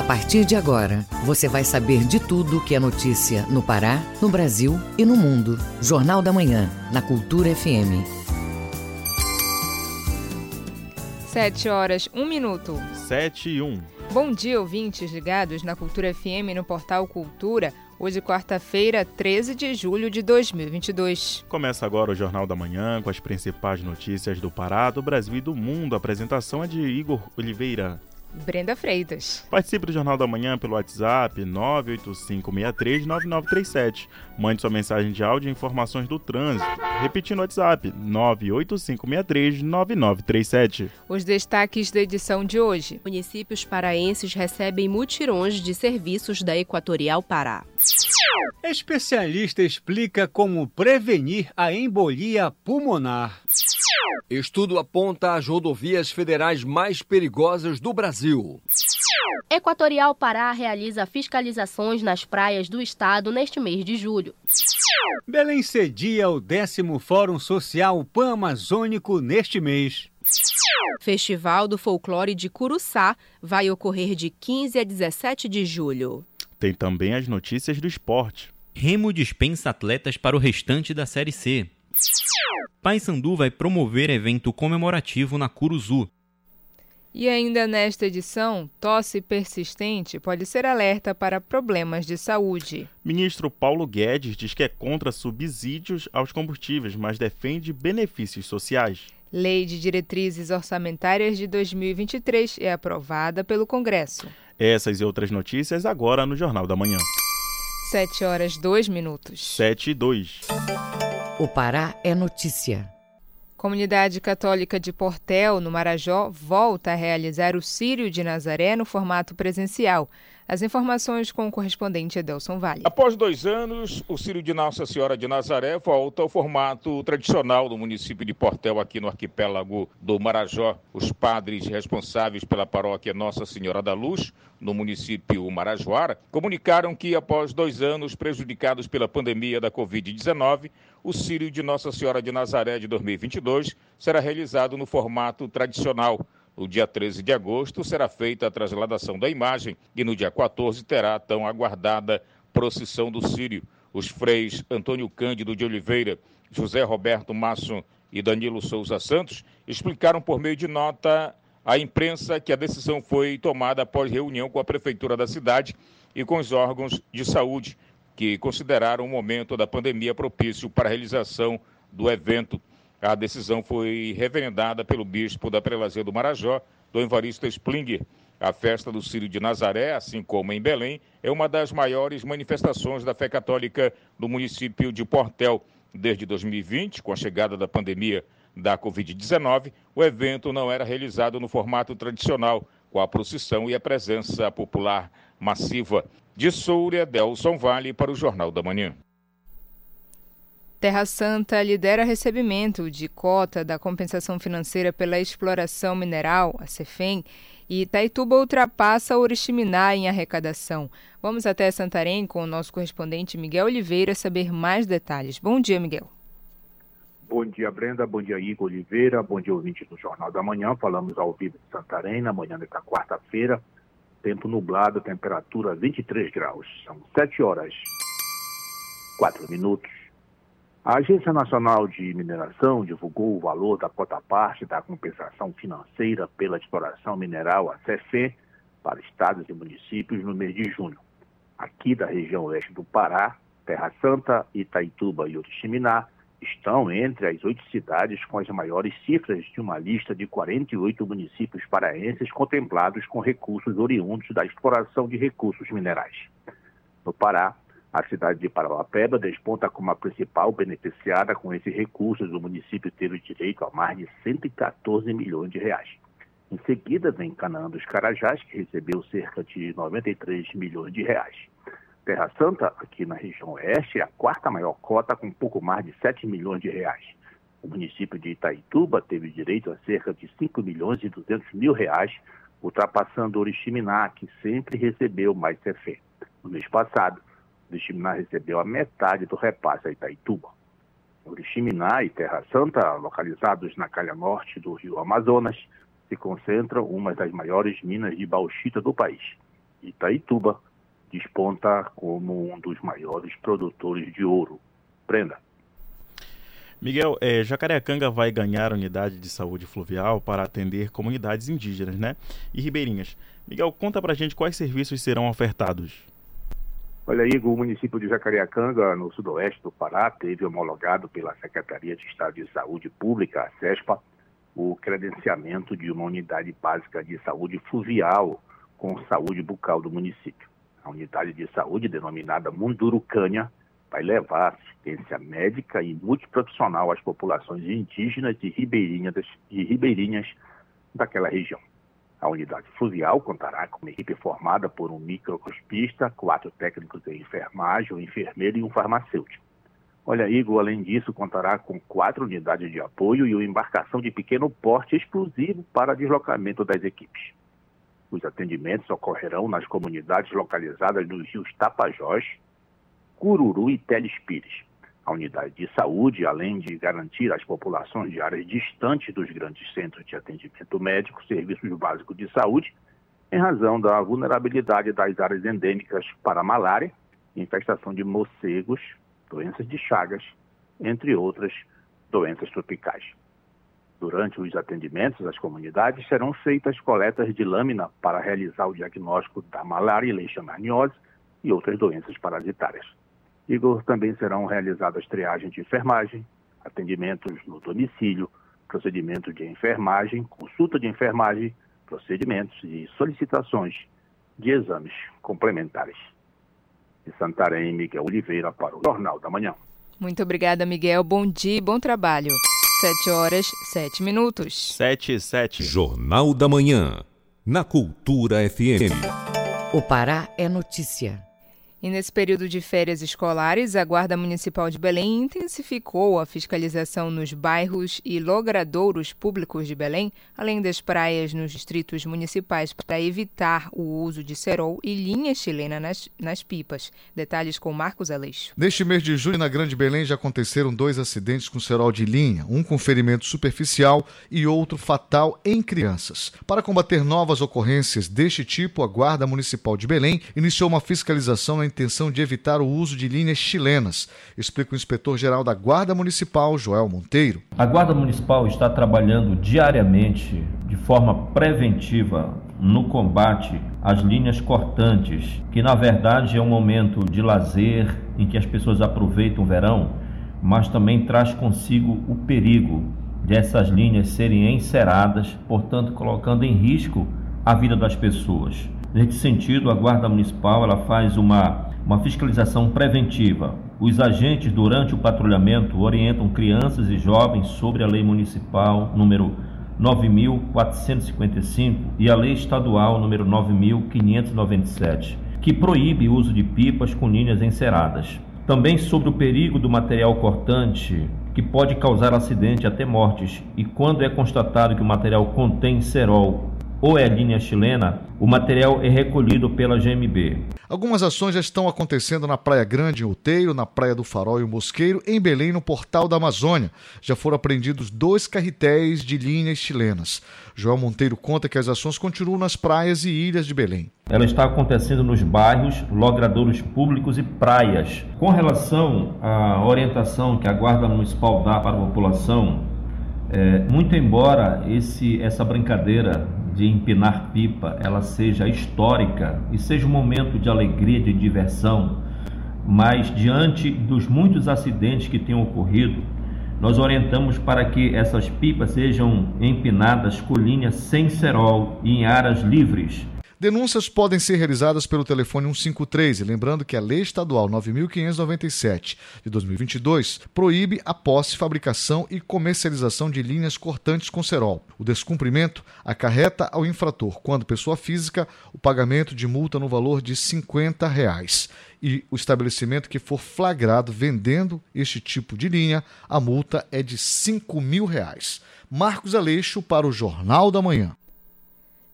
A partir de agora, você vai saber de tudo que é notícia no Pará, no Brasil e no mundo. Jornal da Manhã, na Cultura FM. Sete horas, um minuto. Sete e um. Bom dia, ouvintes ligados na Cultura FM no portal Cultura. Hoje, quarta-feira, 13 de julho de 2022. Começa agora o Jornal da Manhã com as principais notícias do Pará, do Brasil e do mundo. A apresentação é de Igor Oliveira. Brenda Freitas. Participe do Jornal da Manhã pelo WhatsApp 985639937. Mande sua mensagem de áudio e informações do trânsito. Repetindo o WhatsApp 985639937. Os destaques da edição de hoje. Municípios paraenses recebem mutirões de serviços da Equatorial Pará. Especialista explica como prevenir a embolia pulmonar. Estudo aponta as rodovias federais mais perigosas do Brasil. Equatorial Pará realiza fiscalizações nas praias do estado neste mês de julho. Belém cedia o décimo Fórum Social Pan-Amazônico neste mês. Festival do Folclore de Curuçá vai ocorrer de 15 a 17 de julho. Tem também as notícias do esporte. Remo dispensa atletas para o restante da Série C. Paysandu vai promover evento comemorativo na Curuzu. E ainda nesta edição, tosse persistente pode ser alerta para problemas de saúde. Ministro Paulo Guedes diz que é contra subsídios aos combustíveis, mas defende benefícios sociais. Lei de Diretrizes Orçamentárias de 2023 é aprovada pelo Congresso. Essas e outras notícias agora no Jornal da Manhã. 7 horas 2 minutos. 7 e 2. O Pará é notícia. Comunidade Católica de Portel, no Marajó, volta a realizar o Sírio de Nazaré no formato presencial. As informações com o correspondente Edelson Vale. Após dois anos, o Sírio de Nossa Senhora de Nazaré volta ao formato tradicional do município de Portel, aqui no arquipélago do Marajó. Os padres responsáveis pela paróquia Nossa Senhora da Luz, no município Marajoara, comunicaram que, após dois anos prejudicados pela pandemia da Covid-19, o Sírio de Nossa Senhora de Nazaré de 2022 será realizado no formato tradicional no dia 13 de agosto será feita a transladação da imagem e no dia 14 terá a tão aguardada procissão do Sírio. Os freis Antônio Cândido de Oliveira, José Roberto Masso e Danilo Souza Santos explicaram por meio de nota à imprensa que a decisão foi tomada após reunião com a prefeitura da cidade e com os órgãos de saúde, que consideraram o momento da pandemia propício para a realização do evento. A decisão foi reverendada pelo bispo da Prelazia do Marajó, Dom Evaristo Splinger. A festa do Círio de Nazaré, assim como em Belém, é uma das maiores manifestações da fé católica do município de Portel. Desde 2020, com a chegada da pandemia da Covid-19, o evento não era realizado no formato tradicional, com a procissão e a presença popular massiva. De Soura, Delson Vale para o Jornal da Manhã. Terra Santa lidera recebimento de cota da compensação financeira pela exploração mineral, a CEFEM, e Itaituba ultrapassa Oriximiná em arrecadação. Vamos até Santarém com o nosso correspondente Miguel Oliveira saber mais detalhes. Bom dia, Miguel. Bom dia, Brenda. Bom dia, Igor Oliveira. Bom dia, ouvinte do Jornal da Manhã. Falamos ao vivo de Santarém, na manhã desta quarta-feira. Tempo nublado, temperatura 23 graus. São 7 horas, 4 minutos. A Agência Nacional de Mineração divulgou o valor da cota parte da compensação financeira pela exploração mineral, a CEFE, para estados e municípios no mês de junho. Aqui da região oeste do Pará, Terra Santa, Itaituba e Oriximiná estão entre as oito cidades com as maiores cifras de uma lista de 48 municípios paraenses contemplados com recursos oriundos da exploração de recursos minerais. No Pará, a cidade de Parauapeba desponta como a principal beneficiada com esses recursos. O município teve direito a mais de 114 milhões de reais. Em seguida, vem Canaã dos Carajás, que recebeu cerca de 93 milhões de reais. Terra Santa, aqui na região oeste, é a quarta maior cota, com pouco mais de 7 milhões de reais. O município de Itaituba teve direito a cerca de 5 milhões e 200 mil reais, ultrapassando Oriximiná, que sempre recebeu mais CFE. No mês passado, Oriximiná recebeu a metade do repasse a Itaituba. Oriximiná e Terra Santa, localizados na calha norte do rio Amazonas, se concentram uma das maiores minas de bauxita do país. Itaituba desponta como um dos maiores produtores de ouro. Prenda. Miguel, é, Jacareacanga vai ganhar unidade de saúde fluvial para atender comunidades indígenas, né? E ribeirinhas. Miguel, conta pra gente quais serviços serão ofertados. Olha, Igor, o município de Jacareacanga, no sudoeste do Pará, teve homologado pela Secretaria de Estado de Saúde Pública, a CESPA, o credenciamento de uma unidade básica de saúde fluvial com saúde bucal do município. A unidade de saúde, denominada Mundurucânia, vai levar assistência médica e multiprofissional às populações indígenas e ribeirinhas daquela região. A unidade fluvial contará com uma equipe formada por um microscopista, quatro técnicos de enfermagem, um enfermeiro e um farmacêutico. Olha, Igor, além disso, contará com quatro unidades de apoio e uma embarcação de pequeno porte exclusivo para deslocamento das equipes. Os atendimentos ocorrerão nas comunidades localizadas nos rios Tapajós, Cururu e Teles Pires. A unidade de saúde, além de garantir às populações de áreas distantes dos grandes centros de atendimento médico serviços básicos de saúde, em razão da vulnerabilidade das áreas endêmicas para malária, infestação de morcegos, doenças de chagas, entre outras doenças tropicais. Durante os atendimentos às comunidades serão feitas coletas de lâmina para realizar o diagnóstico da malária e leishmaniose e outras doenças parasitárias. Igor, também serão realizadas triagens de enfermagem, atendimentos no domicílio, procedimento de enfermagem, consulta de enfermagem, procedimentos e solicitações de exames complementares de Santarém, Miguel Oliveira, para o Jornal da Manhã. Muito obrigada, Miguel. Bom dia e bom trabalho. Sete horas, sete minutos. Sete e sete. Jornal da Manhã, na Cultura FM. O Pará é notícia. E nesse período de férias escolares, a Guarda Municipal de Belém intensificou a fiscalização nos bairros e logradouros públicos de Belém, além das praias nos distritos municipais, para evitar o uso de cerol e linha chilena nas, nas pipas. Detalhes com Marcos Aleixo. Neste mês de julho, na Grande Belém, já aconteceram dois acidentes com cerol de linha, um com ferimento superficial e outro fatal em crianças. Para combater novas ocorrências deste tipo, a Guarda Municipal de Belém iniciou uma fiscalização na intenção de evitar o uso de linhas chilenas, explica o inspetor-geral da Guarda Municipal, Joel Monteiro. A Guarda Municipal está trabalhando diariamente, de forma preventiva, no combate às linhas cortantes, que na verdade é um momento de lazer em que as pessoas aproveitam o verão, mas também traz consigo o perigo de essas linhas serem enceradas, portanto colocando em risco a vida das pessoas. Nesse sentido, a Guarda Municipal ela faz uma, uma fiscalização preventiva. Os agentes, durante o patrulhamento, orientam crianças e jovens sobre a Lei Municipal número 9.455 e a Lei Estadual número 9.597, que proíbe o uso de pipas com linhas enceradas. Também sobre o perigo do material cortante, que pode causar acidente até mortes, e quando é constatado que o material contém cerol ou é linha chilena, o material é recolhido pela GMB. Algumas ações já estão acontecendo na Praia Grande, em Outeiro, na Praia do Farol e o Mosqueiro, em Belém, no Portal da Amazônia. Já foram apreendidos dois carretéis de linhas chilenas. João Monteiro conta que as ações continuam nas praias e ilhas de Belém. Ela está acontecendo nos bairros, logradouros públicos e praias. Com relação à orientação que a Guarda Municipal dá para a população, é, muito embora esse, essa brincadeira de empinar pipa ela seja histórica e seja um momento de alegria, de diversão, mas diante dos muitos acidentes que têm ocorrido, nós orientamos para que essas pipas sejam empinadas com linha sem cerol e em áreas livres, Denúncias podem ser realizadas pelo telefone 153, e lembrando que a Lei Estadual 9597 de 2022 proíbe a posse, fabricação e comercialização de linhas cortantes com cerol. O descumprimento acarreta ao infrator, quando pessoa física, o pagamento de multa no valor de 50 reais. E o estabelecimento que for flagrado vendendo este tipo de linha, a multa é de 5 mil reais. Marcos Aleixo para o Jornal da Manhã.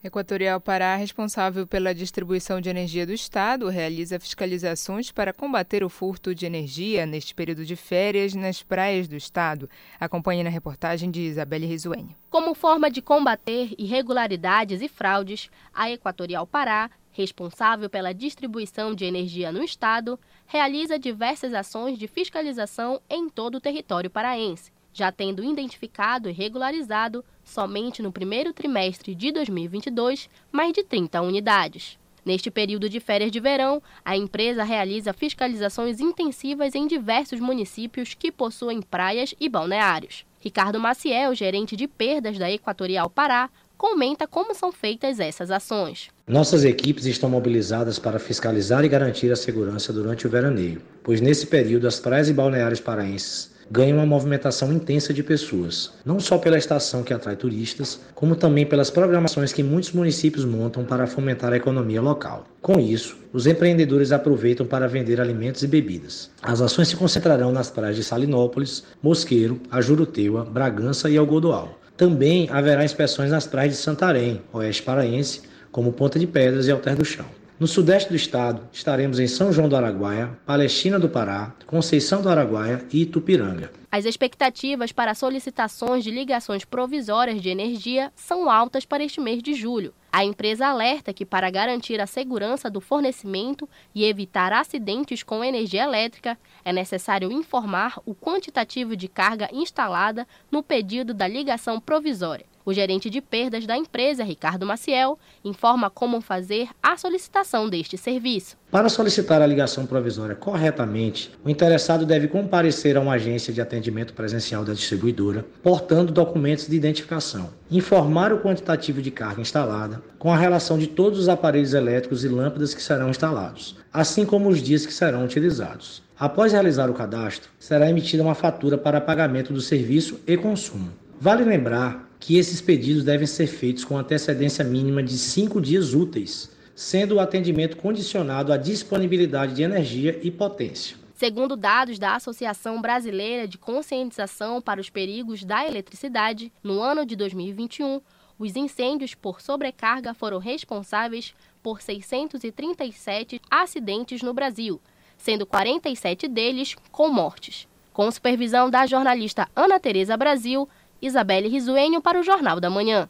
Equatorial Pará, responsável pela distribuição de energia do Estado, realiza fiscalizações para combater o furto de energia neste período de férias nas praias do Estado. Acompanhe na reportagem de Isabelle Rizuene. Como forma de combater irregularidades e fraudes, a Equatorial Pará responsável pela distribuição de energia no estado, realiza diversas ações de fiscalização em todo o território paraense, já tendo identificado e regularizado, somente no primeiro trimestre de 2022, mais de 30 unidades. Neste período de férias de verão, a empresa realiza fiscalizações intensivas em diversos municípios que possuem praias e balneários. Ricardo Maciel, gerente de perdas da Equatorial Pará, comenta como são feitas essas ações. Nossas equipes estão mobilizadas para fiscalizar e garantir a segurança durante o veraneio, pois nesse período as praias e balneários paraenses ganham uma movimentação intensa de pessoas, não só pela estação que atrai turistas, como também pelas programações que muitos municípios montam para fomentar a economia local. Com isso, os empreendedores aproveitam para vender alimentos e bebidas. As ações se concentrarão nas praias de Salinópolis, Mosqueiro, Ajuruteua, Bragança e Algodoal. Também haverá inspeções nas praias de Santarém, Oeste Paraense, como Ponta de Pedras e Alter do Chão. No sudeste do estado, estaremos em São João do Araguaia, Palestina do Pará, Conceição do Araguaia e Itupiranga. As expectativas para solicitações de ligações provisórias de energia são altas para este mês de julho. A empresa alerta que, para garantir a segurança do fornecimento e evitar acidentes com energia elétrica, é necessário informar o quantitativo de carga instalada no pedido da ligação provisória. O gerente de perdas da empresa, Ricardo Maciel, informa como fazer a solicitação deste serviço. Para solicitar a ligação provisória corretamente, o interessado deve comparecer a uma agência de atendimento presencial da distribuidora, portando documentos de identificação, informar o quantitativo de carga instalada, com a relação de todos os aparelhos elétricos e lâmpadas que serão instalados, assim como os dias que serão utilizados. Após realizar o cadastro, será emitida uma fatura para pagamento do serviço e consumo. Vale lembrar que esses pedidos devem ser feitos com antecedência mínima de cinco dias úteis, sendo o atendimento condicionado à disponibilidade de energia e potência. Segundo dados da Associação Brasileira de Conscientização para os Perigos da Eletricidade, no ano de 2021, os incêndios por sobrecarga foram responsáveis por 637 acidentes no Brasil, sendo 47 deles com mortes. Com supervisão da jornalista Ana Tereza Brasil, Isabelle Risuênio para o Jornal da Manhã.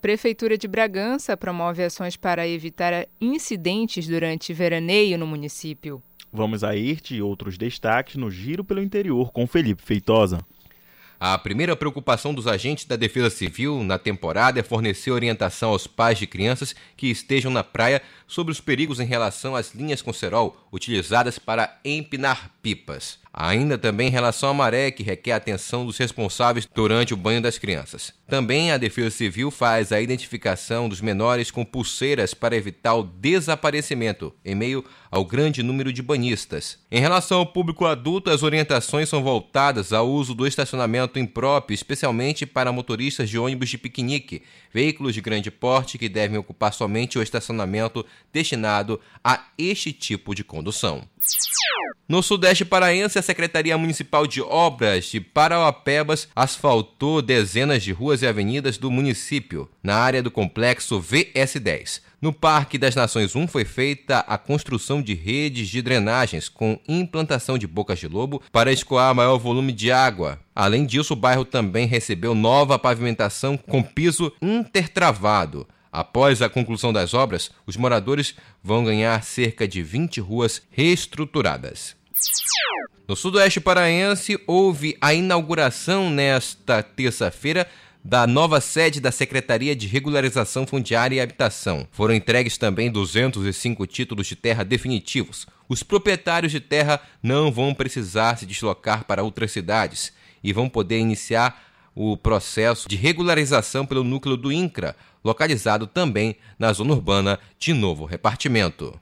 Prefeitura de Bragança promove ações para evitar incidentes durante veraneio no município. Vamos a este e outros destaques no Giro pelo Interior com Felipe Feitosa. A primeira preocupação dos agentes da Defesa Civil na temporada é fornecer orientação aos pais de crianças que estejam na praia sobre os perigos em relação às linhas com cerol utilizadas para empinar pipas. Ainda também em relação à maré, que requer a atenção dos responsáveis durante o banho das crianças. Também a Defesa Civil faz a identificação dos menores com pulseiras para evitar o desaparecimento, em meio ao grande número de banhistas. Em relação ao público adulto, as orientações são voltadas ao uso do estacionamento impróprio, especialmente para motoristas de ônibus de piquenique, veículos de grande porte que devem ocupar somente o estacionamento destinado a este tipo de condução. No Sudeste Paraense, a Secretaria Municipal de Obras de Parauapebas asfaltou dezenas de ruas e avenidas do município, na área do complexo VS10. No Parque das Nações 1 foi feita a construção de redes de drenagens com implantação de bocas de lobo para escoar maior volume de água. Além disso, o bairro também recebeu nova pavimentação com piso intertravado. Após a conclusão das obras, os moradores vão ganhar cerca de 20 ruas reestruturadas. No sudoeste paraense, houve a inauguração nesta terça-feira da nova sede da Secretaria de Regularização Fundiária e Habitação. Foram entregues também 205 títulos de terra definitivos. Os proprietários de terra não vão precisar se deslocar para outras cidades e vão poder iniciar o processo de regularização pelo núcleo do INCRA, localizado também na zona urbana de Novo Repartimento.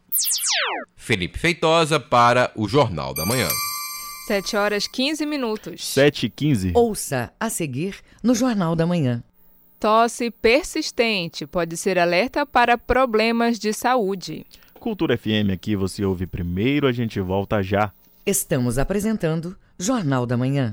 Felipe Feitosa para o Jornal da Manhã. 7 horas 15 minutos. 7 e 15. Ouça a seguir no Jornal da Manhã. Tosse persistente pode ser alerta para problemas de saúde. Cultura FM aqui você ouve primeiro, a gente volta já. Estamos apresentando Jornal da Manhã.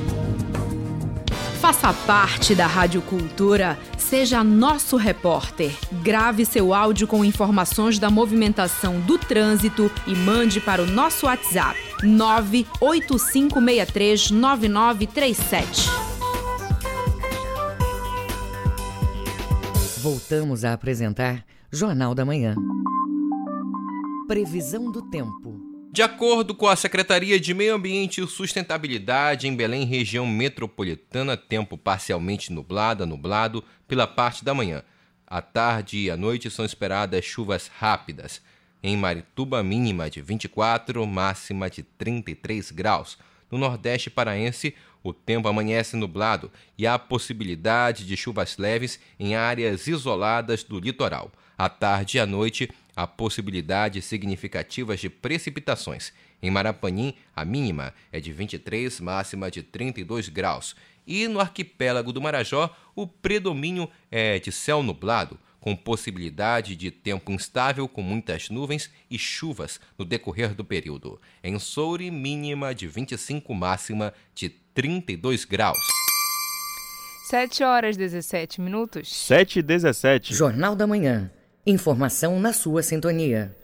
Faça parte da Rádio Cultura, seja nosso repórter. Grave seu áudio com informações da movimentação do trânsito e mande para o nosso WhatsApp 985639937. Voltamos a apresentar Jornal da Manhã. Previsão do tempo. De acordo com a Secretaria de Meio Ambiente e Sustentabilidade, em Belém, região metropolitana, tempo parcialmente nublado nublado pela parte da manhã. À tarde e à noite são esperadas chuvas rápidas. Em Marituba, mínima de 24, máxima de 33 graus. No Nordeste paraense, o tempo amanhece nublado e há possibilidade de chuvas leves em áreas isoladas do litoral. À tarde e à noite, há possibilidades significativas de precipitações. Em Marapanim, a mínima é de 23, máxima de 32 graus. E no arquipélago do Marajó, o predomínio é de céu nublado, com possibilidade de tempo instável com muitas nuvens e chuvas no decorrer do período. Em Soure, mínima de 25, máxima de 32 graus. 7 horas 17 minutos. 7 e 17. Jornal da Manhã. Informação na sua sintonia.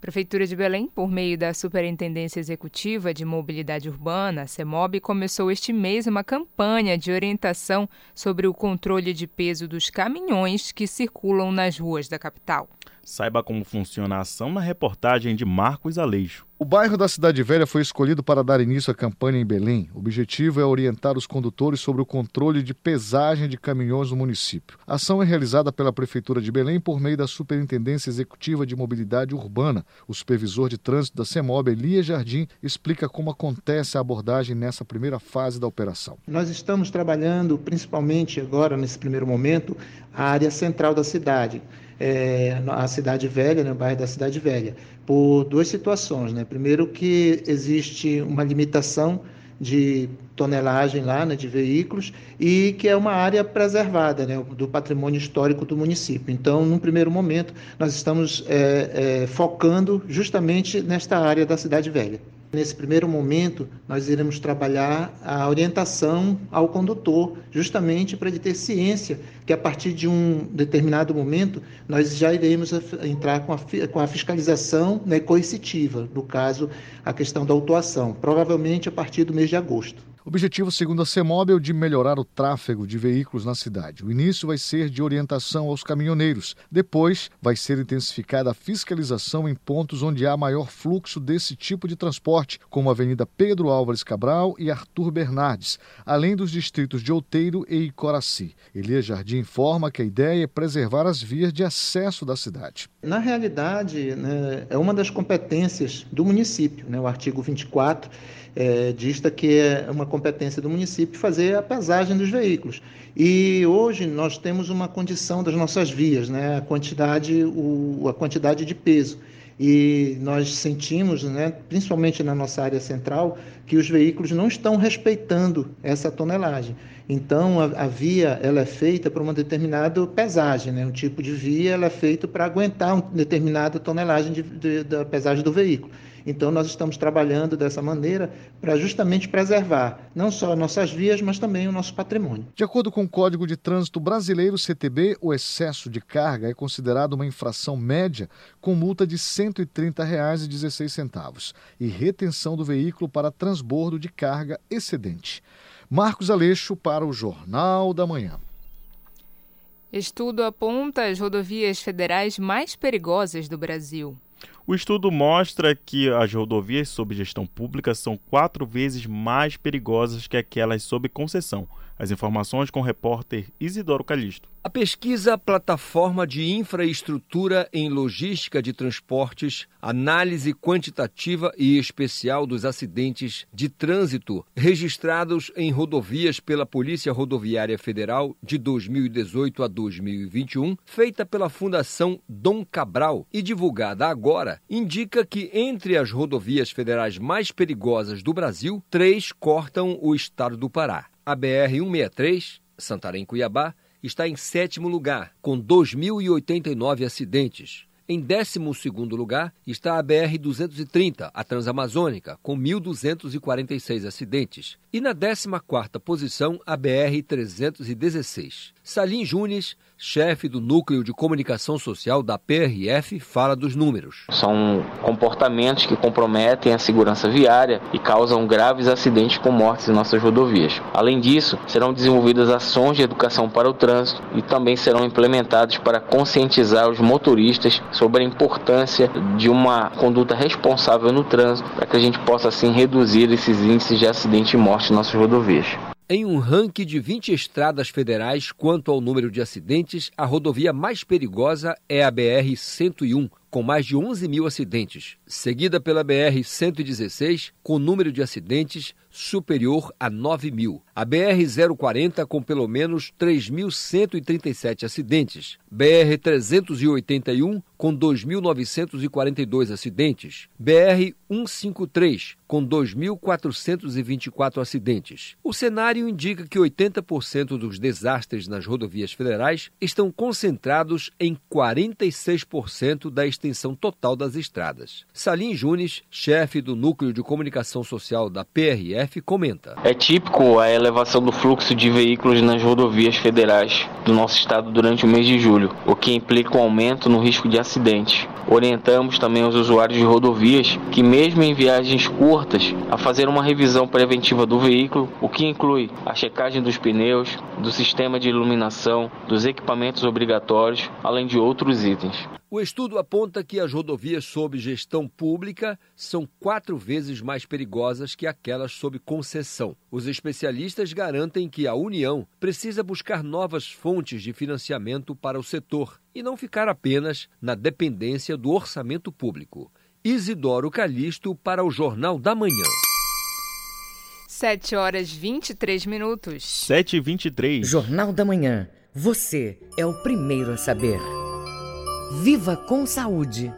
Prefeitura de Belém, por meio da Superintendência Executiva de Mobilidade Urbana, CEMOB, começou este mês uma campanha de orientação sobre o controle de peso dos caminhões que circulam nas ruas da capital. Saiba como funciona a ação na reportagem de Marcos Aleixo. O bairro da Cidade Velha foi escolhido para dar início à campanha em Belém. O objetivo é orientar os condutores sobre o controle de pesagem de caminhões no município. A ação é realizada pela Prefeitura de Belém por meio da Superintendência Executiva de Mobilidade Urbana. O supervisor de trânsito da CEMOB, Elia Jardim, explica como acontece a abordagem nessa primeira fase da operação. Nós estamos trabalhando principalmente agora, nesse primeiro momento, a área central da cidade é, a Cidade Velha, né, o bairro da Cidade Velha, por duas situações. Né? Primeiro que existe uma limitação de tonelagem lá, né, de veículos, e que é uma área preservada né, do patrimônio histórico do município. Então, num primeiro momento, nós estamos é, é, focando justamente nesta área da Cidade Velha. Nesse primeiro momento, nós iremos trabalhar a orientação ao condutor, justamente para ele ter ciência que a partir de um determinado momento nós já iremos entrar com a, com a fiscalização né, coercitiva, no caso, a questão da autuação, provavelmente a partir do mês de agosto. Objetivo, segundo a CEMOB, é de melhorar o tráfego de veículos na cidade. O início vai ser de orientação aos caminhoneiros. Depois, vai ser intensificada a fiscalização em pontos onde há maior fluxo desse tipo de transporte, como a Avenida Pedro Álvares Cabral e Arthur Bernardes, além dos distritos de Outeiro e Icoraci. Elias Jardim informa que a ideia é preservar as vias de acesso da cidade. Na realidade, né, é uma das competências do município, né, o artigo 24 é, dista que é uma competência do município fazer a pesagem dos veículos. E hoje nós temos uma condição das nossas vias, né, a quantidade, o, a quantidade de peso. E nós sentimos, né, principalmente na nossa área central, que os veículos não estão respeitando essa tonelagem. Então, a, a via ela é feita para uma determinada pesagem, né? um tipo de via ela é feita para aguentar uma determinada tonelagem de, de, da pesagem do veículo. Então, nós estamos trabalhando dessa maneira para justamente preservar não só nossas vias, mas também o nosso patrimônio. De acordo com o Código de Trânsito Brasileiro, CTB, o excesso de carga é considerado uma infração média com multa de R$ 130,16 e retenção do veículo para transbordo de carga excedente. Marcos Aleixo para o Jornal da Manhã. Estudo aponta as rodovias federais mais perigosas do Brasil. O estudo mostra que as rodovias sob gestão pública são quatro vezes mais perigosas que aquelas sob concessão. As informações com o repórter Isidoro Calixto. A pesquisa Plataforma de Infraestrutura em Logística de Transportes, análise quantitativa e especial dos acidentes de trânsito registrados em rodovias pela Polícia Rodoviária Federal de 2018 a 2021, feita pela Fundação Dom Cabral e divulgada agora, indica que entre as rodovias federais mais perigosas do Brasil, três cortam o estado do Pará: a BR-163, Santarém-Cuiabá está em sétimo lugar, com 2.089 acidentes. Em 12 lugar está a BR-230, a Transamazônica, com 1.246 acidentes. E na 14ª posição, a BR-316. Salim Junes chefe do Núcleo de Comunicação Social da PRF, fala dos números. São comportamentos que comprometem a segurança viária e causam graves acidentes com mortes em nossas rodovias. Além disso, serão desenvolvidas ações de educação para o trânsito e também serão implementados para conscientizar os motoristas sobre a importância de uma conduta responsável no trânsito para que a gente possa assim reduzir esses índices de acidente e morte em nossas rodovias. Em um ranking de 20 estradas federais quanto ao número de acidentes, a rodovia mais perigosa é a BR-101, com mais de 11 mil acidentes, seguida pela BR-116, com número de acidentes superior a 9 mil. A BR-040, com pelo menos 3.137 acidentes. BR-381, com 2.942 acidentes. BR-153, com 2.424 acidentes. O cenário indica que 80% dos desastres nas rodovias federais estão concentrados em 46% da extensão total das estradas. Salim Junes, chefe do Núcleo de Comunicação Social da PRF, comenta. É típico a elevação do fluxo de veículos nas rodovias federais do nosso estado durante o mês de julho, o que implica um aumento no risco de acidente. Orientamos também os usuários de rodovias que, mesmo em viagens curtas, a fazer uma revisão preventiva do veículo, o que inclui a checagem dos pneus, do sistema de iluminação, dos equipamentos obrigatórios, além de outros itens. O estudo aponta que as rodovias sob gestão pública são quatro vezes mais perigosas que aquelas sob concessão. Os especialistas garantem que a União precisa buscar novas fontes de financiamento para o setor e não ficar apenas na dependência do orçamento público. Isidoro Calixto para o Jornal da Manhã. 7 horas 23 minutos. 7 e 23. Jornal da Manhã. Você é o primeiro a saber. Viva com saúde.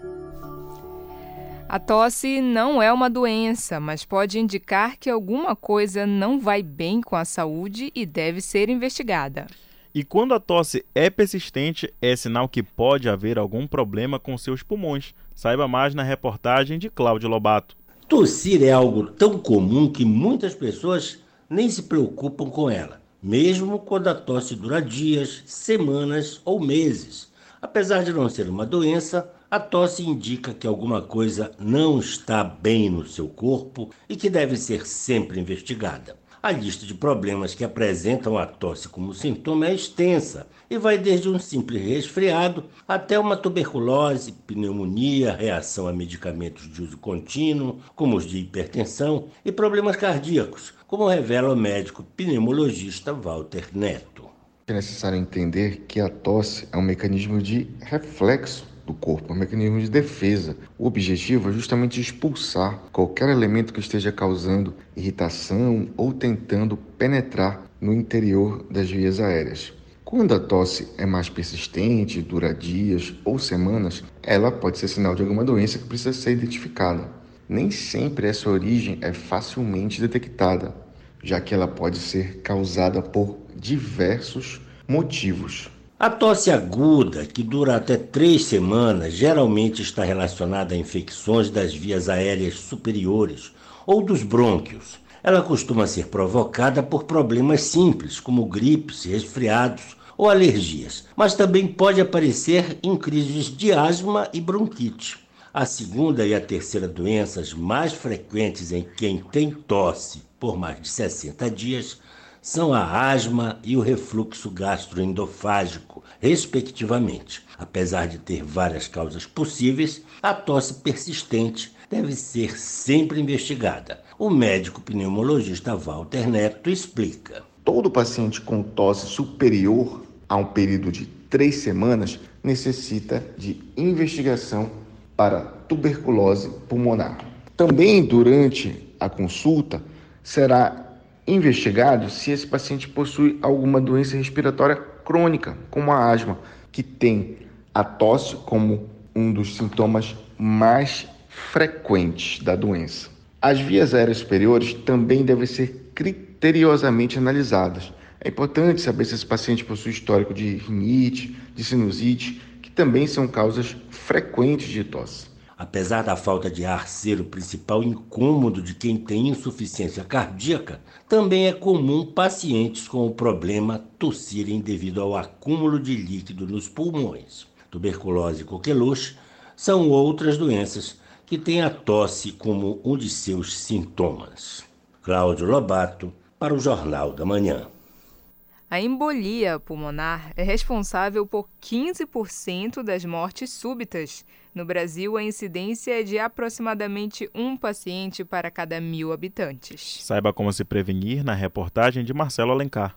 A tosse não é uma doença, mas pode indicar que alguma coisa não vai bem com a saúde e deve ser investigada. E quando a tosse é persistente, é sinal que pode haver algum problema com seus pulmões. Saiba mais na reportagem de Cláudio Lobato. Tossir é algo tão comum que muitas pessoas nem se preocupam com ela, mesmo quando a tosse dura dias, semanas ou meses. Apesar de não ser uma doença, a tosse indica que alguma coisa não está bem no seu corpo e que deve ser sempre investigada. A lista de problemas que apresentam a tosse como sintoma é extensa e vai desde um simples resfriado até uma tuberculose, pneumonia, reação a medicamentos de uso contínuo, como os de hipertensão, e problemas cardíacos, como revela o médico pneumologista Walter Neto. É necessário entender que a tosse é um mecanismo de reflexo do corpo, um mecanismo de defesa. O objetivo é justamente expulsar qualquer elemento que esteja causando irritação ou tentando penetrar no interior das vias aéreas. Quando a tosse é mais persistente, dura dias ou semanas, ela pode ser sinal de alguma doença que precisa ser identificada. Nem sempre essa origem é facilmente detectada, já que ela pode ser causada por diversos motivos. A tosse aguda, que dura até três semanas, geralmente está relacionada a infecções das vias aéreas superiores ou dos brônquios. Ela costuma ser provocada por problemas simples, como gripes, resfriados ou alergias, mas também pode aparecer em crises de asma e bronquite. A segunda e a terceira doenças mais frequentes em quem tem tosse por mais de 60 dias são a asma e o refluxo gastroendofágico, respectivamente. Apesar de ter várias causas possíveis, a tosse persistente deve ser sempre investigada. O médico pneumologista Walter Neto explica. Todo paciente com tosse superior a um período de três semanas necessita de investigação para tuberculose pulmonar. Também durante a consulta será investigado se esse paciente possui alguma doença respiratória crônica, como a asma, que tem a tosse como um dos sintomas mais frequentes da doença. As vias aéreas superiores também devem ser criteriosamente analisadas. É importante saber se esse paciente possui histórico de rinite, de sinusite, que também são causas frequentes de tosse. Apesar da falta de ar ser o principal incômodo de quem tem insuficiência cardíaca, também é comum pacientes com o problema tossirem devido ao acúmulo de líquido nos pulmões. Tuberculose e coqueluche são outras doenças que têm a tosse como um de seus sintomas. Cláudio Lobato, para o Jornal da Manhã. A embolia pulmonar é responsável por 15% das mortes súbitas. No Brasil, a incidência é de aproximadamente um paciente para cada mil habitantes. Saiba como se prevenir na reportagem de Marcelo Alencar.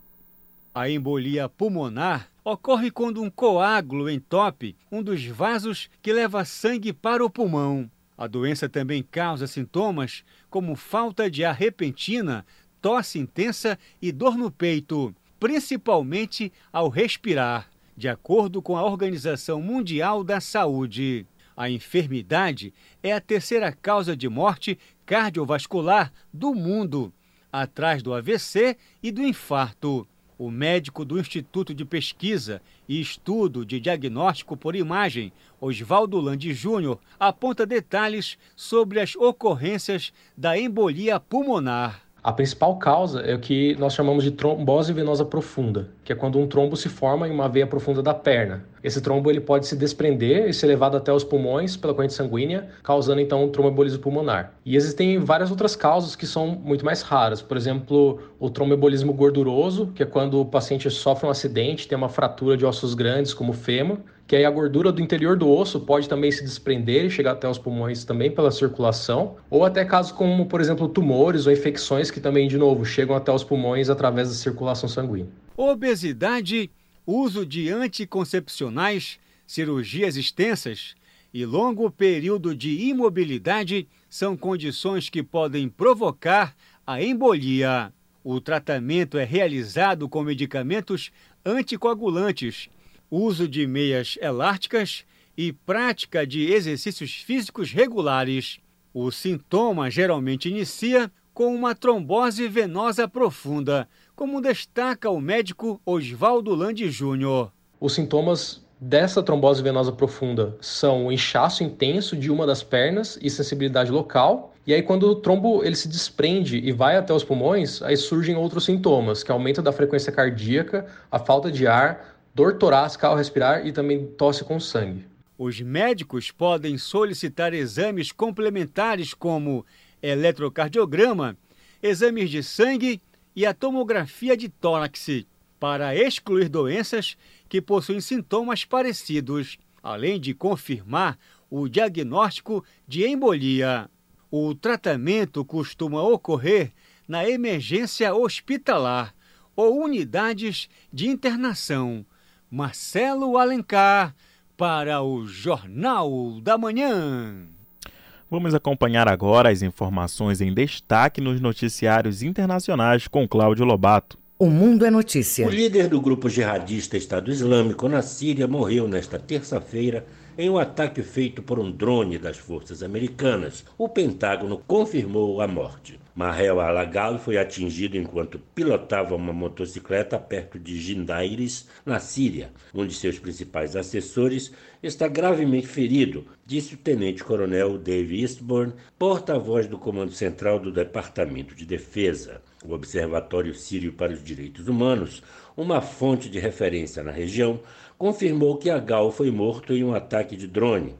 A embolia pulmonar ocorre quando um coágulo entope um dos vasos que leva sangue para o pulmão. A doença também causa sintomas como falta de ar repentina, tosse intensa e dor no peito principalmente ao respirar, de acordo com a Organização Mundial da Saúde. A enfermidade é a terceira causa de morte cardiovascular do mundo, atrás do AVC e do infarto. O médico do Instituto de Pesquisa e Estudo de Diagnóstico por Imagem, Oswaldo Landi Júnior, aponta detalhes sobre as ocorrências da embolia pulmonar. A principal causa é o que nós chamamos de trombose venosa profunda, que é quando um trombo se forma em uma veia profunda da perna. Esse trombo ele pode se desprender e ser levado até os pulmões pela corrente sanguínea, causando então um tromboembolismo pulmonar. E existem várias outras causas que são muito mais raras. Por exemplo, o tromboembolismo gorduroso, que é quando o paciente sofre um acidente, tem uma fratura de ossos grandes, como o fêmur, que aí a gordura do interior do osso pode também se desprender e chegar até os pulmões também pela circulação, ou até casos como, por exemplo, tumores ou infecções que também, de novo, chegam até os pulmões através da circulação sanguínea. Obesidade, uso de anticoncepcionais, cirurgias extensas e longo período de imobilidade são condições que podem provocar a embolia. O tratamento é realizado com medicamentos anticoagulantes uso de meias elásticas e prática de exercícios físicos regulares. O sintoma geralmente inicia com uma trombose venosa profunda, como destaca o médico Oswaldo Landi Júnior. Os sintomas dessa trombose venosa profunda são o inchaço intenso de uma das pernas e sensibilidade local. E aí quando o trombo ele se desprende e vai até os pulmões, aí surgem outros sintomas, que aumento da frequência cardíaca, a falta de ar, dor torácica ao respirar e também tosse com sangue. Os médicos podem solicitar exames complementares como eletrocardiograma, exames de sangue e a tomografia de tórax para excluir doenças que possuem sintomas parecidos, além de confirmar o diagnóstico de embolia. O tratamento costuma ocorrer na emergência hospitalar ou unidades de internação Marcelo Alencar, para o Jornal da Manhã. Vamos acompanhar agora as informações em destaque nos noticiários internacionais com Cláudio Lobato. O Mundo é Notícia. O líder do grupo jihadista Estado Islâmico na Síria morreu nesta terça-feira em um ataque feito por um drone das forças americanas. O Pentágono confirmou a morte. Mahel Alagal foi atingido enquanto pilotava uma motocicleta perto de Gindaires, na Síria. Um de seus principais assessores está gravemente ferido, disse o tenente-coronel Dave Eastburn, porta-voz do Comando Central do Departamento de Defesa. O Observatório Sírio para os Direitos Humanos, uma fonte de referência na região, confirmou que Agal foi morto em um ataque de drone.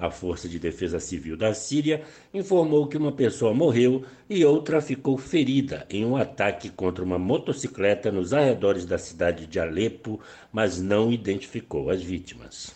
A Força de Defesa Civil da Síria informou que uma pessoa morreu e outra ficou ferida em um ataque contra uma motocicleta nos arredores da cidade de Alepo, mas não identificou as vítimas.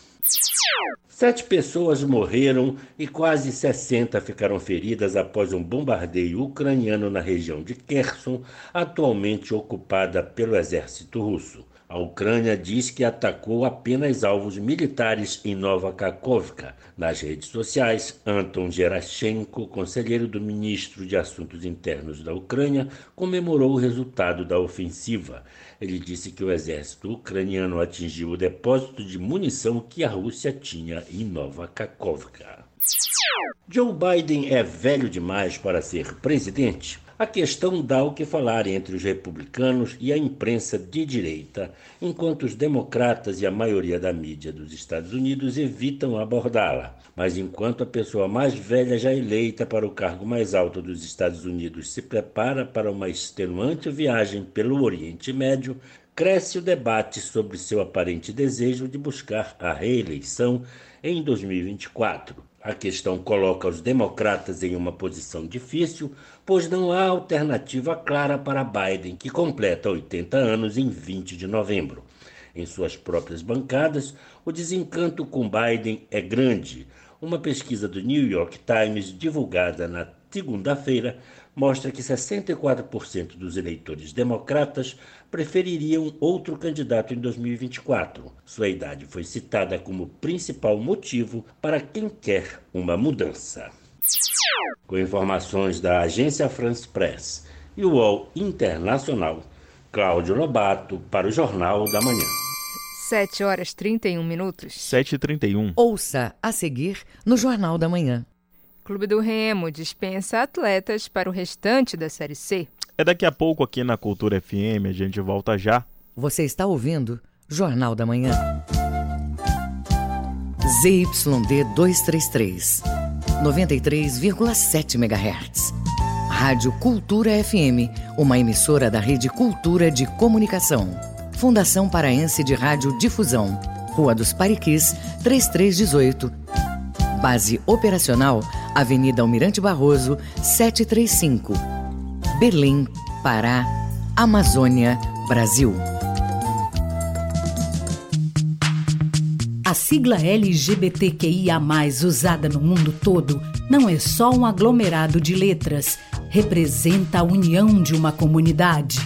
Sete pessoas morreram e quase 60 ficaram feridas após um bombardeio ucraniano na região de Kherson, atualmente ocupada pelo exército russo. A Ucrânia diz que atacou apenas alvos militares em Nova Kakovka. Nas redes sociais, Anton Gerashenko, conselheiro do ministro de Assuntos Internos da Ucrânia, comemorou o resultado da ofensiva. Ele disse que o exército ucraniano atingiu o depósito de munição que a Rússia tinha em Nova Kakovka. Joe Biden é velho demais para ser presidente. A questão dá o que falar entre os republicanos e a imprensa de direita, enquanto os democratas e a maioria da mídia dos Estados Unidos evitam abordá-la. Mas enquanto a pessoa mais velha já eleita para o cargo mais alto dos Estados Unidos se prepara para uma extenuante viagem pelo Oriente Médio, cresce o debate sobre seu aparente desejo de buscar a reeleição em 2024. A questão coloca os democratas em uma posição difícil, pois não há alternativa clara para Biden, que completa 80 anos em 20 de novembro. Em suas próprias bancadas, o desencanto com Biden é grande. Uma pesquisa do New York Times, divulgada na segunda-feira, mostra que 64% dos eleitores democratas prefeririam outro candidato em 2024. Sua idade foi citada como principal motivo para quem quer uma mudança. Com informações da agência France Press e o UOL Internacional, Cláudio Lobato para o Jornal da Manhã. 7 horas 31 minutos. 7h31. Ouça a seguir no Jornal da Manhã. Clube do Remo dispensa atletas para o restante da Série C. É daqui a pouco aqui na Cultura FM, a gente volta já. Você está ouvindo Jornal da Manhã. ZYD 233, 93,7 MHz. Rádio Cultura FM, uma emissora da Rede Cultura de Comunicação. Fundação Paraense de Rádio Difusão. Rua dos Pariquis, 3318. Base operacional, Avenida Almirante Barroso, 735. Belém, Pará, Amazônia, Brasil. A sigla LGBTQIA, usada no mundo todo, não é só um aglomerado de letras, representa a união de uma comunidade.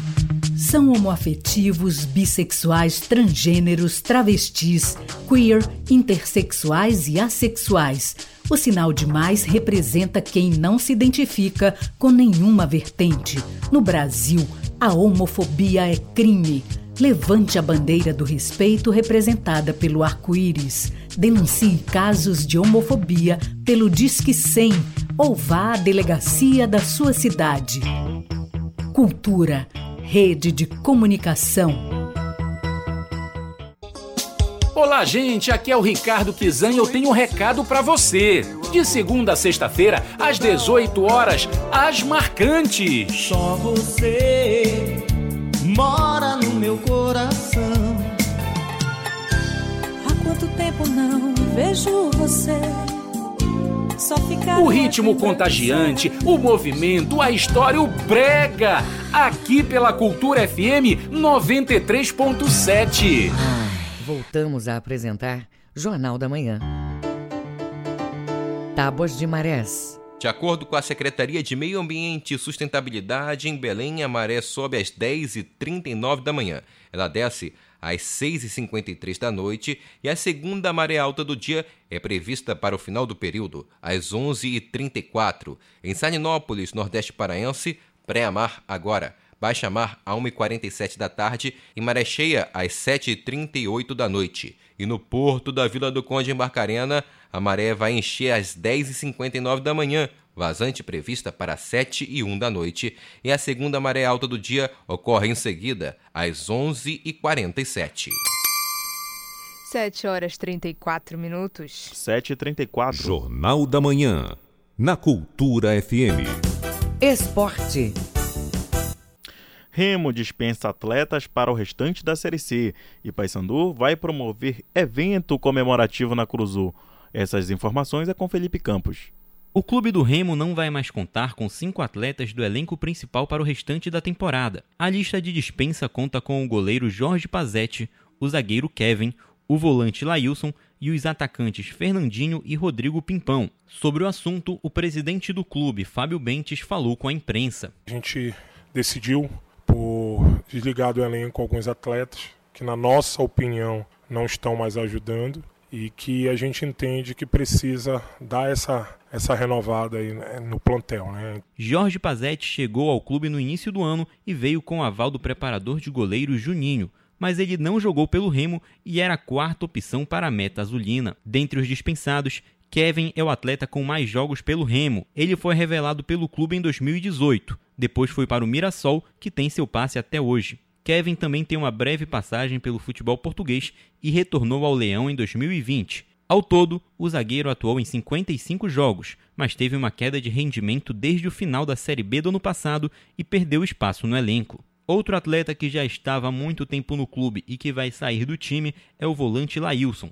São homoafetivos, bissexuais, transgêneros, travestis, queer, intersexuais e assexuais. O sinal de mais representa quem não se identifica com nenhuma vertente. No Brasil, a homofobia é crime. Levante a bandeira do respeito representada pelo arco-íris. Denuncie casos de homofobia pelo Disque 100 ou vá à delegacia da sua cidade. Cultura, rede de comunicação. Olá, gente, aqui é o Ricardo Kizan e eu tenho um recado para você. De segunda a sexta-feira, às 18 horas, as marcantes. Só você mora no meu coração. Há quanto tempo não vejo você? O ritmo contagiante, o movimento, a história, o brega. Aqui pela Cultura FM 93.7. Voltamos a apresentar Jornal da Manhã. Tábuas de marés. De acordo com a Secretaria de Meio Ambiente e Sustentabilidade, em Belém, a maré sobe às 10h39 da manhã. Ela desce às 6h53 da noite e a segunda maré alta do dia é prevista para o final do período, às 11h34. Em Salinópolis, Nordeste Paraense, pré-mar agora. Baixa mar a 1h47 da tarde e maré cheia às 7h38 da noite. E no porto da Vila do Conde, em Barcarena, a maré vai encher às 10h59 da manhã, vazante prevista para 7 e 1 da noite, e a segunda maré alta do dia ocorre em seguida, às 11h47. 7 horas 34 minutos. 7h34. Jornal da Manhã, na Cultura FM. Esporte. Remo dispensa atletas para o restante da Série C e Paysandu vai promover evento comemorativo na Cruzul. Essas informações é com Felipe Campos. O clube do Remo não vai mais contar com cinco atletas do elenco principal para o restante da temporada. A lista de dispensa conta com o goleiro Jorge Pazetti, o zagueiro Kevin, o volante Lailson e os atacantes Fernandinho e Rodrigo Pimpão. Sobre o assunto, o presidente do clube, Fábio Bentes, falou com a imprensa. A gente decidiu por desligar do elenco alguns atletas que, na nossa opinião, não estão mais ajudando e que a gente entende que precisa dar essa, essa renovada aí né, no plantel. Né? Jorge Pazetti chegou ao clube no início do ano e veio com o aval do preparador de goleiro Juninho, mas ele não jogou pelo Remo e era a quarta opção para a meta azulina. Dentre os dispensados, Kevin é o atleta com mais jogos pelo Remo. Ele foi revelado pelo clube em 2018. Depois foi para o Mirassol, que tem seu passe até hoje. Kevin também tem uma breve passagem pelo futebol português e retornou ao Leão em 2020. Ao todo, o zagueiro atuou em 55 jogos, mas teve uma queda de rendimento desde o final da Série B do ano passado e perdeu espaço no elenco. Outro atleta que já estava há muito tempo no clube e que vai sair do time é o volante Lailson.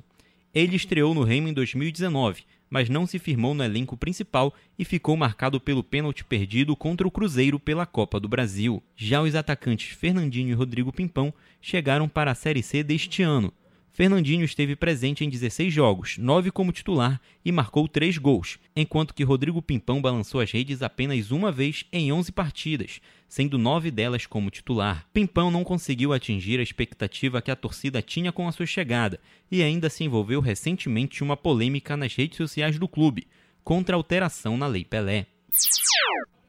Ele estreou no Remo em 2019, mas não se firmou no elenco principal e ficou marcado pelo pênalti perdido contra o Cruzeiro pela Copa do Brasil. Já os atacantes Fernandinho e Rodrigo Pimpão chegaram para a Série C deste ano, Fernandinho esteve presente em 16 jogos, 9 como titular e marcou 3 gols, enquanto que Rodrigo Pimpão balançou as redes apenas uma vez em 11 partidas, sendo 9 delas como titular. Pimpão não conseguiu atingir a expectativa que a torcida tinha com a sua chegada e ainda se envolveu recentemente em uma polêmica nas redes sociais do clube, contra a alteração na Lei Pelé.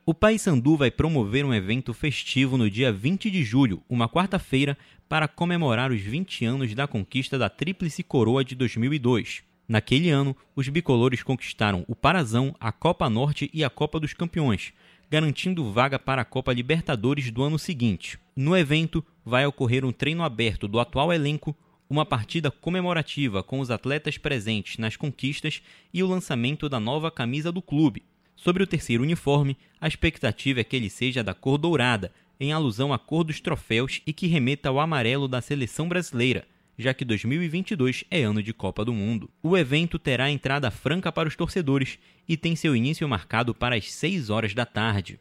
O Paysandu vai promover um evento festivo no dia 20 de julho, uma quarta-feira, para comemorar os 20 anos da conquista da Tríplice Coroa de 2002. Naquele ano, os bicolores conquistaram o Parazão, a Copa Norte e a Copa dos Campeões, garantindo vaga para a Copa Libertadores do ano seguinte. No evento, vai ocorrer um treino aberto do atual elenco, uma partida comemorativa com os atletas presentes nas conquistas e o lançamento da nova camisa do clube, Sobre o terceiro uniforme, a expectativa é que ele seja da cor dourada, em alusão à cor dos troféus e que remeta ao amarelo da seleção brasileira, já que 2022 é ano de Copa do Mundo. O evento terá entrada franca para os torcedores e tem seu início marcado para as 6 horas da tarde.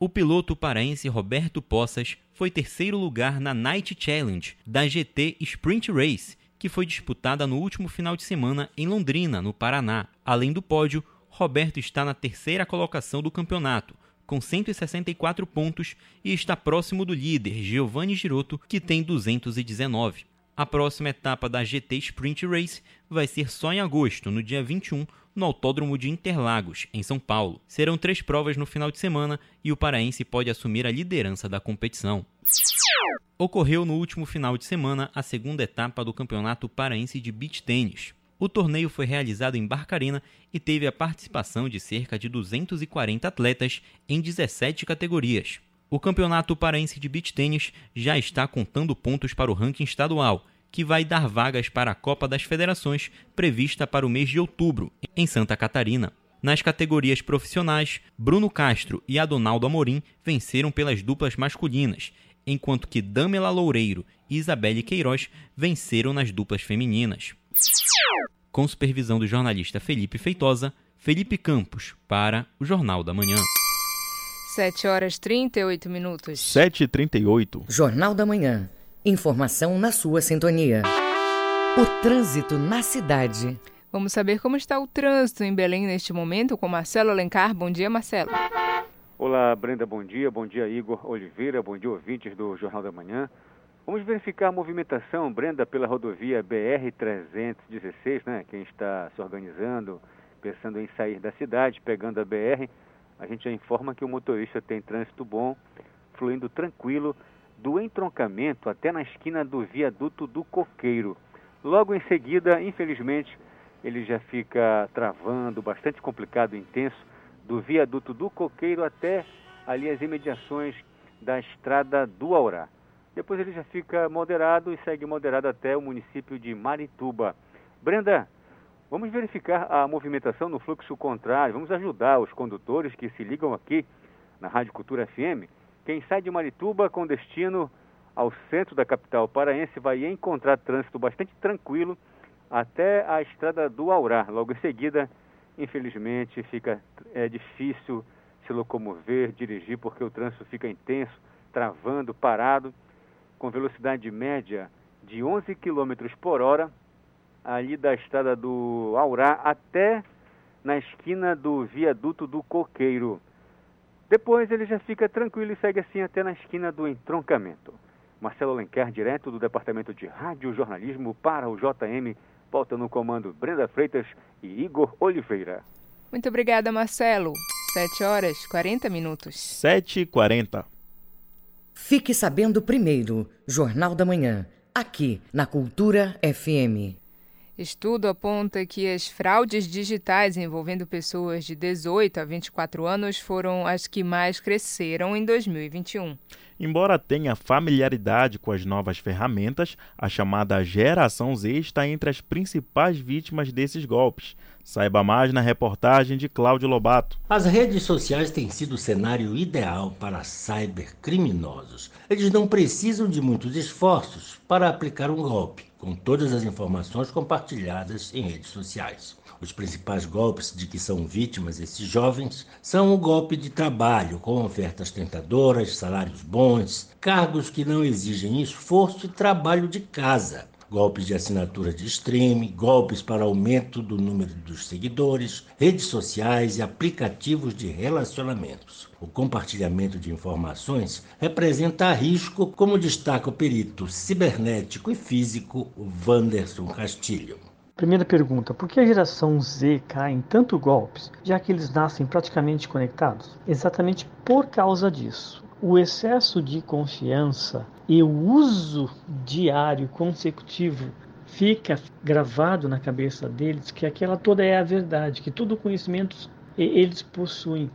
O piloto paraense Roberto Poças foi terceiro lugar na Night Challenge da GT Sprint Race, que foi disputada no último final de semana em Londrina, no Paraná. Além do pódio, Roberto está na terceira colocação do campeonato, com 164 pontos e está próximo do líder, Giovanni Giroto, que tem 219. A próxima etapa da GT Sprint Race vai ser só em agosto, no dia 21, no Autódromo de Interlagos, em São Paulo. Serão três provas no final de semana e o paraense pode assumir a liderança da competição. Ocorreu no último final de semana a segunda etapa do Campeonato Paraense de Beach Tênis. O torneio foi realizado em Barcarena e teve a participação de cerca de 240 atletas em 17 categorias. O Campeonato Paraense de Beach Tênis já está contando pontos para o ranking estadual, que vai dar vagas para a Copa das Federações prevista para o mês de outubro, em Santa Catarina. Nas categorias profissionais, Bruno Castro e Adonaldo Amorim venceram pelas duplas masculinas, enquanto que Damela Loureiro e Isabelle Queiroz venceram nas duplas femininas com supervisão do jornalista Felipe Feitosa, Felipe Campos, para o Jornal da Manhã. 7 horas 38 minutos. 7 e 38 Jornal da Manhã. Informação na sua sintonia. O trânsito na cidade. Vamos saber como está o trânsito em Belém neste momento com Marcelo Alencar. Bom dia, Marcelo. Olá, Brenda, bom dia. Bom dia, Igor Oliveira. Bom dia, ouvintes do Jornal da Manhã. Vamos verificar a movimentação, Brenda, pela rodovia BR-316, né? Quem está se organizando, pensando em sair da cidade, pegando a BR, a gente já informa que o motorista tem trânsito bom, fluindo tranquilo, do entroncamento até na esquina do viaduto do Coqueiro. Logo em seguida, infelizmente, ele já fica travando, bastante complicado intenso, do viaduto do Coqueiro até ali as imediações da estrada do Aurá. Depois ele já fica moderado e segue moderado até o município de Marituba. Brenda, vamos verificar a movimentação no fluxo contrário. Vamos ajudar os condutores que se ligam aqui na Rádio Cultura FM. Quem sai de Marituba com destino ao centro da capital paraense vai encontrar trânsito bastante tranquilo até a estrada do Aurá. Logo em seguida, infelizmente, fica é difícil se locomover, dirigir, porque o trânsito fica intenso, travando, parado com velocidade média de 11 km por hora, ali da estrada do Aurá até na esquina do viaduto do Coqueiro. Depois ele já fica tranquilo e segue assim até na esquina do entroncamento. Marcelo Alencar, direto do Departamento de Rádio Jornalismo para o JM, volta no comando Brenda Freitas e Igor Oliveira. Muito obrigada, Marcelo. 7 horas 40 minutos. 7 e 40 Fique sabendo primeiro, Jornal da Manhã, aqui na Cultura FM. Estudo aponta que as fraudes digitais envolvendo pessoas de 18 a 24 anos foram as que mais cresceram em 2021. Embora tenha familiaridade com as novas ferramentas, a chamada geração Z está entre as principais vítimas desses golpes. Saiba mais na reportagem de Cláudio Lobato. As redes sociais têm sido o cenário ideal para cybercriminosos. Eles não precisam de muitos esforços para aplicar um golpe com todas as informações compartilhadas em redes sociais. Os principais golpes de que são vítimas esses jovens são o golpe de trabalho, com ofertas tentadoras, salários bons, cargos que não exigem esforço e trabalho de casa golpes de assinatura de streaming, golpes para aumento do número dos seguidores, redes sociais e aplicativos de relacionamentos. O compartilhamento de informações representa risco, como destaca o perito cibernético e físico Wanderson Castilho. Primeira pergunta: por que a geração Z cai em tanto golpes, já que eles nascem praticamente conectados? Exatamente por causa disso. O excesso de confiança e o uso diário consecutivo fica gravado na cabeça deles que aquela toda é a verdade, que todo conhecimento eles possuem.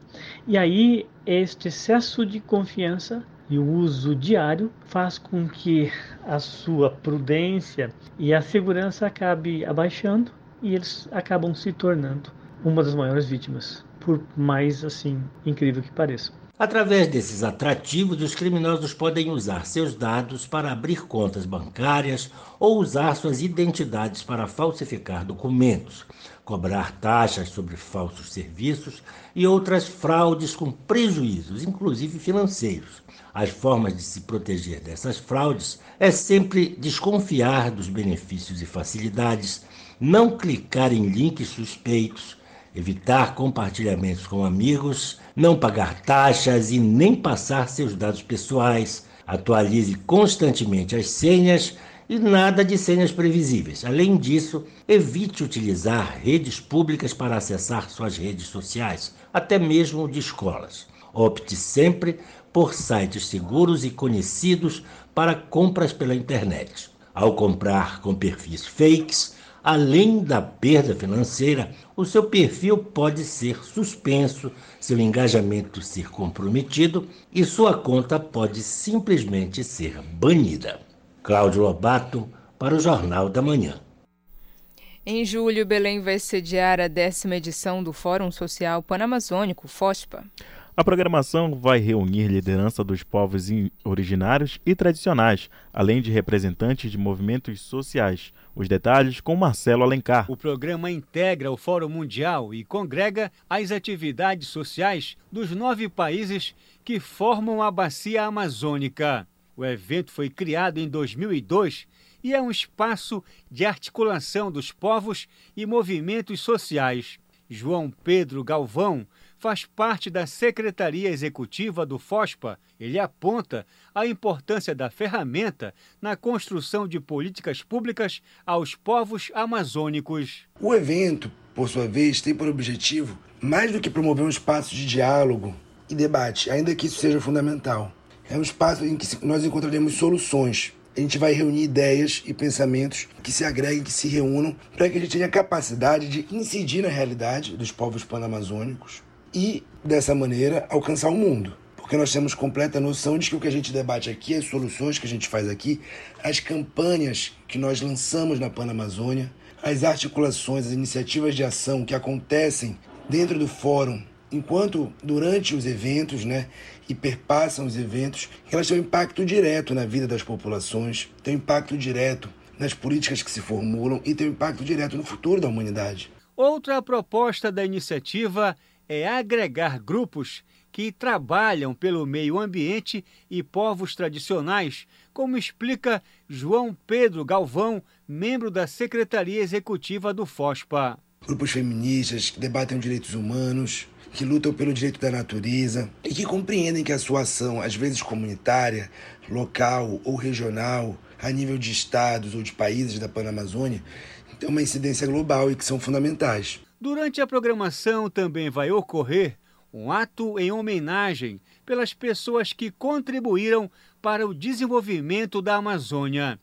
E aí este excesso de confiança e o uso diário faz com que a sua prudência e a segurança acabe abaixando e eles acabam se tornando uma das maiores vítimas, por mais assim incrível que pareça. Através desses atrativos, os criminosos podem usar seus dados para abrir contas bancárias ou usar suas identidades para falsificar documentos, cobrar taxas sobre falsos serviços e outras fraudes com prejuízos, inclusive financeiros. As formas de se proteger dessas fraudes é sempre desconfiar dos benefícios e facilidades, não clicar em links suspeitos evitar compartilhamentos com amigos, não pagar taxas e nem passar seus dados pessoais. Atualize constantemente as senhas e nada de senhas previsíveis. Além disso, evite utilizar redes públicas para acessar suas redes sociais, até mesmo de escolas. Opte sempre por sites seguros e conhecidos para compras pela internet. Ao comprar com perfis fakes, Além da perda financeira, o seu perfil pode ser suspenso, seu engajamento ser comprometido e sua conta pode simplesmente ser banida. Cláudio Lobato, para o Jornal da Manhã. Em julho, Belém vai sediar a décima edição do Fórum Social Panamazônico, FOSPA. A programação vai reunir liderança dos povos originários e tradicionais, além de representantes de movimentos sociais. Os detalhes com Marcelo Alencar. O programa integra o Fórum Mundial e congrega as atividades sociais dos nove países que formam a Bacia Amazônica. O evento foi criado em 2002 e é um espaço de articulação dos povos e movimentos sociais. João Pedro Galvão faz parte da Secretaria Executiva do FOSPA. Ele aponta a importância da ferramenta na construção de políticas públicas aos povos amazônicos. O evento, por sua vez, tem por objetivo, mais do que promover um espaço de diálogo e debate, ainda que isso seja fundamental, é um espaço em que nós encontraremos soluções a gente vai reunir ideias e pensamentos que se agreguem, que se reúnam, para que a gente tenha capacidade de incidir na realidade dos povos panamazônicos e, dessa maneira, alcançar o mundo. Porque nós temos completa noção de que o que a gente debate aqui, as soluções que a gente faz aqui, as campanhas que nós lançamos na Panamazônia, as articulações, as iniciativas de ação que acontecem dentro do fórum, enquanto durante os eventos, né, e perpassam os eventos, elas têm um impacto direto na vida das populações, têm um impacto direto nas políticas que se formulam e têm um impacto direto no futuro da humanidade. Outra proposta da iniciativa é agregar grupos que trabalham pelo meio ambiente e povos tradicionais, como explica João Pedro Galvão, membro da Secretaria Executiva do FOSPA. Grupos feministas que debatem direitos humanos, que lutam pelo direito da natureza e que compreendem que a sua ação, às vezes comunitária, local ou regional, a nível de estados ou de países da Panamazônia, tem uma incidência global e que são fundamentais. Durante a programação também vai ocorrer um ato em homenagem pelas pessoas que contribuíram para o desenvolvimento da Amazônia.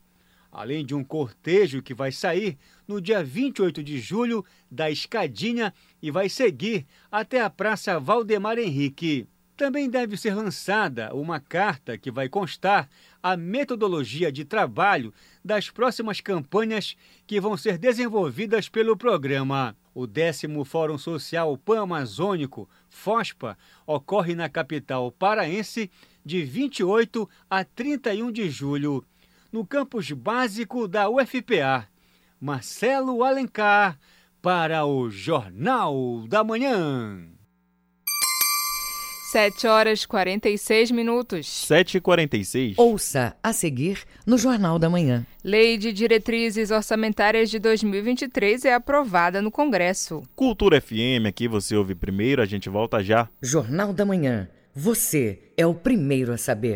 além de um cortejo que vai sair no dia 28 de julho da Escadinha e vai seguir até a Praça Valdemar Henrique. Também deve ser lançada uma carta que vai constar a metodologia de trabalho das próximas campanhas que vão ser desenvolvidas pelo programa. O décimo Fórum Social Pan-Amazônico, FOSPA, ocorre na capital paraense de 28 a 31 de julho, no campus básico da UFPA. Marcelo Alencar, para o Jornal da Manhã. 7 horas 46 minutos. 7 e 46. Ouça a seguir no Jornal da Manhã. Lei de Diretrizes Orçamentárias de 2023 é aprovada no Congresso. Cultura FM, aqui você ouve primeiro, a gente volta já. Jornal da Manhã. Você é o primeiro a saber.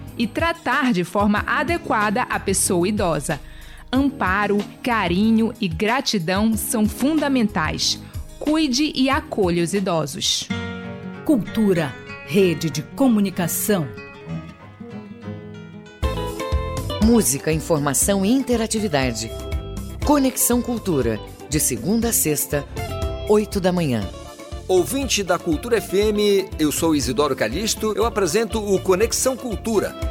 e tratar de forma adequada a pessoa idosa. Amparo, carinho e gratidão são fundamentais. Cuide e acolha os idosos. Cultura, rede de comunicação. Música, informação e interatividade. Conexão Cultura, de segunda a sexta, oito da manhã. Ouvinte da Cultura FM, eu sou Isidoro Calixto, eu apresento o Conexão Cultura.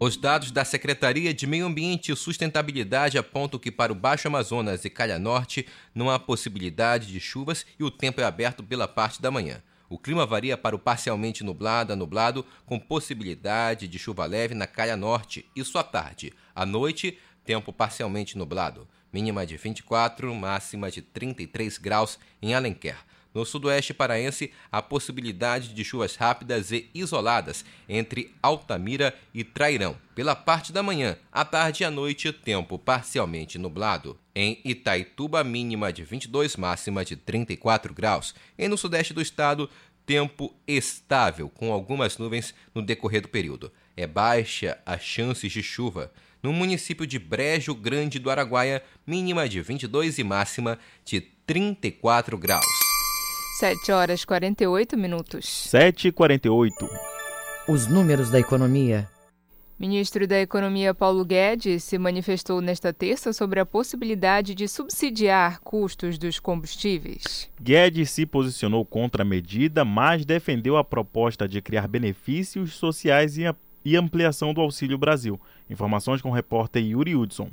Os dados da Secretaria de Meio Ambiente e Sustentabilidade apontam que para o Baixo Amazonas e Calha Norte não há possibilidade de chuvas e o tempo é aberto pela parte da manhã. O clima varia para o parcialmente nublado a nublado, com possibilidade de chuva leve na Calha Norte, isso à tarde. À noite, tempo parcialmente nublado. Mínima de 24, máxima de 33 graus em Alenquer. No sudoeste paraense, há possibilidade de chuvas rápidas e isoladas entre Altamira e Trairão. Pela parte da manhã, à tarde e à noite, tempo parcialmente nublado. Em Itaituba, mínima de 22, máxima de 34 graus. E no sudeste do estado, tempo estável, com algumas nuvens no decorrer do período. É baixa as chances de chuva. No município de Brejo Grande do Araguaia, mínima de 22 e máxima de 34 graus. 7 horas 48 minutos. 7 e 48. Os números da economia. Ministro da Economia Paulo Guedes se manifestou nesta terça sobre a possibilidade de subsidiar custos dos combustíveis. Guedes se posicionou contra a medida, mas defendeu a proposta de criar benefícios sociais e ampliação do Auxílio Brasil. Informações com o repórter Yuri Hudson.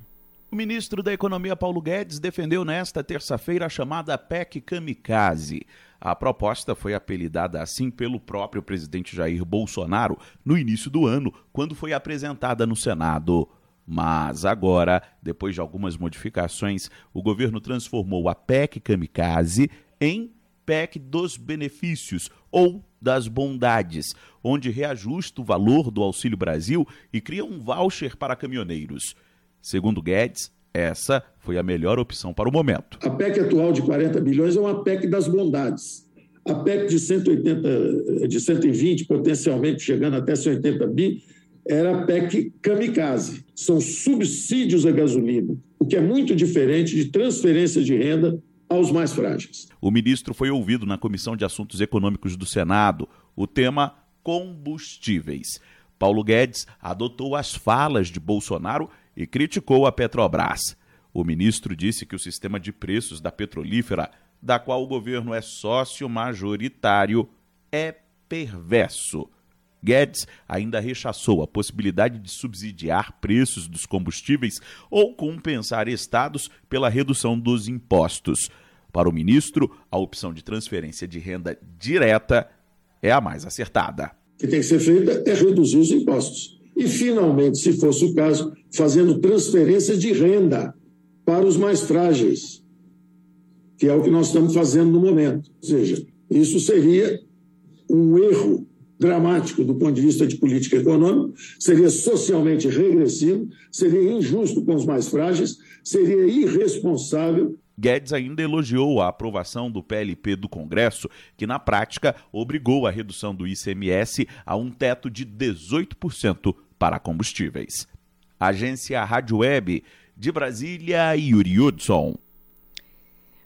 O ministro da Economia Paulo Guedes defendeu nesta terça-feira a chamada PEC Kamikaze. A proposta foi apelidada assim pelo próprio presidente Jair Bolsonaro no início do ano, quando foi apresentada no Senado. Mas agora, depois de algumas modificações, o governo transformou a PEC Kamikaze em PEC dos benefícios ou das bondades, onde reajusta o valor do Auxílio Brasil e cria um voucher para caminhoneiros. Segundo Guedes, essa foi a melhor opção para o momento. A PEC atual de 40 bilhões é uma PEC das bondades. A PEC de 180, de 120, potencialmente chegando até 180 bi, era a PEC kamikaze. São subsídios à gasolina, o que é muito diferente de transferência de renda aos mais frágeis. O ministro foi ouvido na Comissão de Assuntos Econômicos do Senado. O tema combustíveis. Paulo Guedes adotou as falas de Bolsonaro e criticou a Petrobras. O ministro disse que o sistema de preços da petrolífera, da qual o governo é sócio majoritário, é perverso. Guedes ainda rechaçou a possibilidade de subsidiar preços dos combustíveis ou compensar estados pela redução dos impostos. Para o ministro, a opção de transferência de renda direta é a mais acertada. O que tem que ser feita é reduzir os impostos. E, finalmente, se fosse o caso, fazendo transferência de renda para os mais frágeis, que é o que nós estamos fazendo no momento. Ou seja, isso seria um erro dramático do ponto de vista de política econômica, seria socialmente regressivo, seria injusto com os mais frágeis, seria irresponsável. Guedes ainda elogiou a aprovação do PLP do Congresso, que na prática obrigou a redução do ICMS a um teto de 18% para combustíveis. Agência Rádio Web de Brasília, Yuri Hudson.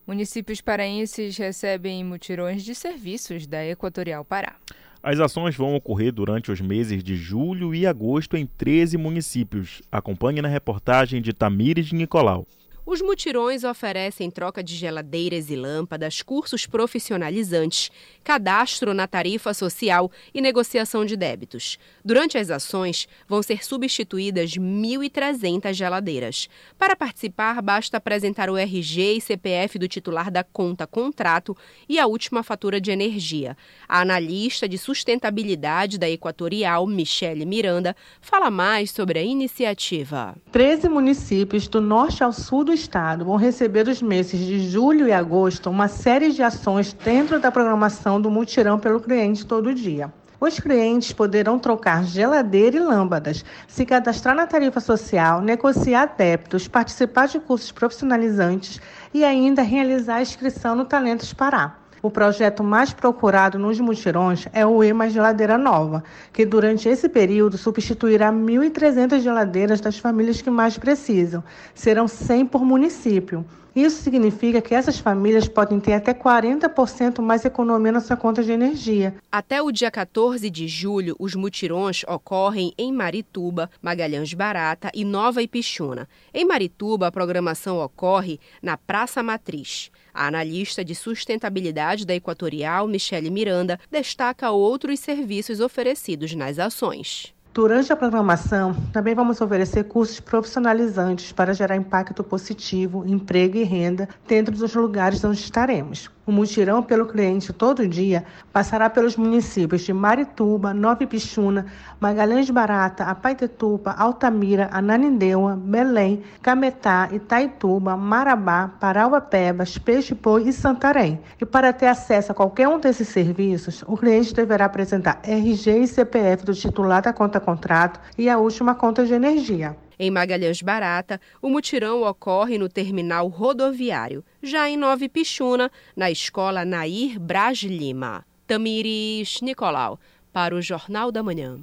Municípios paraenses recebem mutirões de serviços da Equatorial Pará. As ações vão ocorrer durante os meses de julho e agosto em 13 municípios. Acompanhe na reportagem de Tamires Nicolau. Os mutirões oferecem troca de geladeiras e lâmpadas, cursos profissionalizantes, cadastro na tarifa social e negociação de débitos. Durante as ações, vão ser substituídas 1.300 geladeiras. Para participar, basta apresentar o RG e CPF do titular da conta contrato e a última fatura de energia. A analista de sustentabilidade da Equatorial, Michele Miranda, fala mais sobre a iniciativa. 13 municípios do norte ao sul do Estado vão receber os meses de julho e agosto uma série de ações dentro da programação do Mutirão pelo Cliente Todo Dia. Os clientes poderão trocar geladeira e lâmpadas, se cadastrar na tarifa social, negociar débitos, participar de cursos profissionalizantes e ainda realizar inscrição no Talentos Pará. O projeto mais procurado nos mutirões é o EMA Geladeira Nova, que durante esse período substituirá 1.300 geladeiras das famílias que mais precisam. Serão 100 por município. Isso significa que essas famílias podem ter até 40% mais economia na sua conta de energia. Até o dia 14 de julho, os mutirões ocorrem em Marituba, Magalhães Barata e Nova Ipixuna. Em Marituba, a programação ocorre na Praça Matriz. A analista de sustentabilidade da Equatorial, Michele Miranda, destaca outros serviços oferecidos nas ações. Durante a programação, também vamos oferecer cursos profissionalizantes para gerar impacto positivo, emprego e renda dentro dos lugares onde estaremos. O mutirão pelo cliente todo dia passará pelos municípios de Marituba, Nova Ipixuna, Magalhães Barata, Apaitetuba, Altamira, Ananindeua, Belém, Cametá, Itaituba, Marabá, Parauapebas, Peixe-Boi e Santarém. E para ter acesso a qualquer um desses serviços, o cliente deverá apresentar RG e CPF do titular da conta contrato e a última conta de energia. Em Magalhães Barata, o mutirão ocorre no terminal rodoviário. Já em Nova Pichuna, na escola Nair Braz Lima. Tamires Nicolau, para o Jornal da Manhã.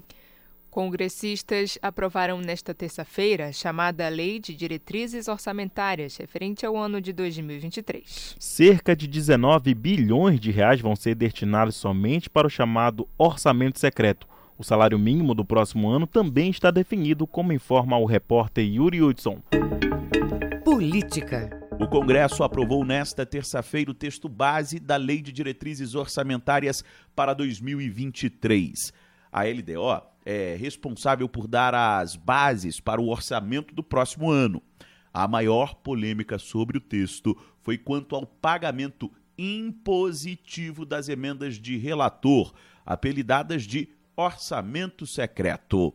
Congressistas aprovaram nesta terça-feira a chamada Lei de Diretrizes Orçamentárias, referente ao ano de 2023. Cerca de 19 bilhões de reais vão ser destinados somente para o chamado orçamento secreto, o salário mínimo do próximo ano também está definido, como informa o repórter Yuri Hudson. Política. O Congresso aprovou nesta terça-feira o texto base da Lei de Diretrizes Orçamentárias para 2023. A LDO é responsável por dar as bases para o orçamento do próximo ano. A maior polêmica sobre o texto foi quanto ao pagamento impositivo das emendas de relator, apelidadas de orçamento secreto.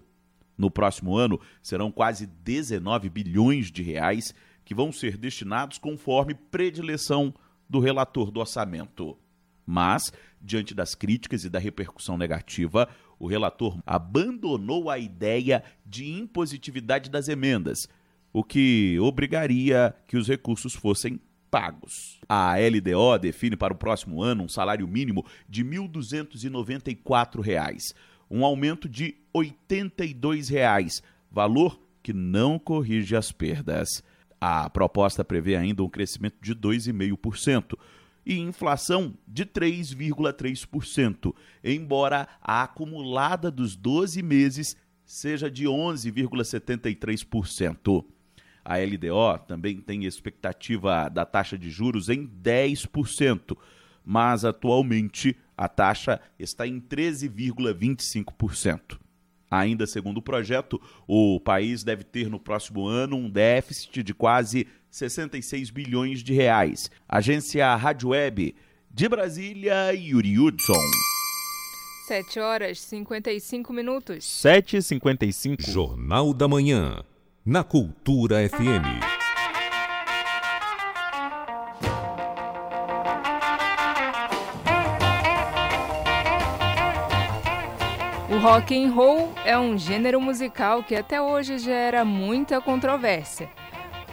No próximo ano, serão quase 19 bilhões de reais que vão ser destinados conforme predileção do relator do orçamento. Mas, diante das críticas e da repercussão negativa, o relator abandonou a ideia de impositividade das emendas, o que obrigaria que os recursos fossem pagos. A LDO define para o próximo ano um salário mínimo de R$ 1.294 um aumento de R$ 82,00, valor que não corrige as perdas. A proposta prevê ainda um crescimento de 2,5% e inflação de 3,3%, embora a acumulada dos 12 meses seja de 11,73%. A LDO também tem expectativa da taxa de juros em 10%, mas atualmente A taxa está em 13,25%. Ainda segundo o projeto, o país deve ter no próximo ano um déficit de quase 66 bilhões de reais. Agência Rádio Web de Brasília, Yuri Hudson. 7 horas 55 minutos. 7 e 55 Jornal da Manhã, na Cultura FM. Rock and roll é um gênero musical que até hoje gera muita controvérsia.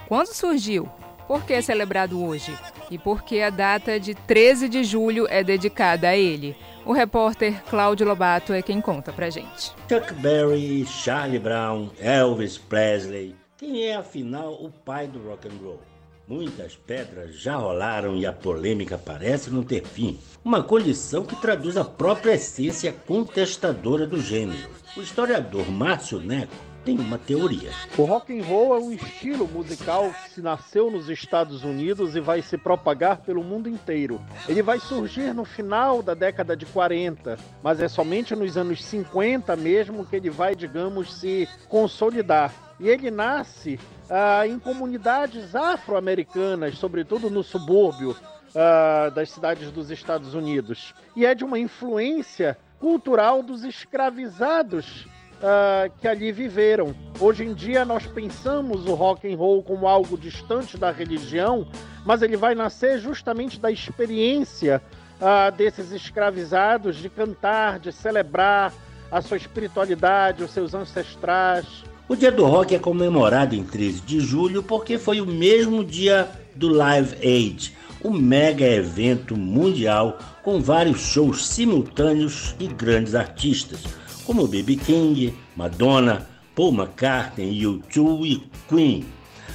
Quando surgiu? Por que é celebrado hoje? E por que a data de 13 de julho é dedicada a ele? O repórter Cláudio Lobato é quem conta pra gente. Chuck Berry, Charlie Brown, Elvis Presley. Quem é afinal o pai do rock and roll? Muitas pedras já rolaram e a polêmica parece não ter fim. Uma condição que traduz a própria essência contestadora do gênero. O historiador Márcio Neco tem uma teoria. O rock and roll é um estilo musical que se nasceu nos Estados Unidos e vai se propagar pelo mundo inteiro. Ele vai surgir no final da década de 40, mas é somente nos anos 50 mesmo que ele vai, digamos, se consolidar. E ele nasce ah, em comunidades afro-americanas, sobretudo no subúrbio ah, das cidades dos Estados Unidos. E é de uma influência cultural dos escravizados Uh, que ali viveram. Hoje em dia nós pensamos o rock and roll como algo distante da religião, mas ele vai nascer justamente da experiência uh, desses escravizados de cantar, de celebrar a sua espiritualidade, os seus ancestrais. O Dia do Rock é comemorado em 13 de julho porque foi o mesmo dia do Live Aid, o mega evento mundial com vários shows simultâneos e grandes artistas como B.B. King, Madonna, Paul McCartney, U2 e Queen.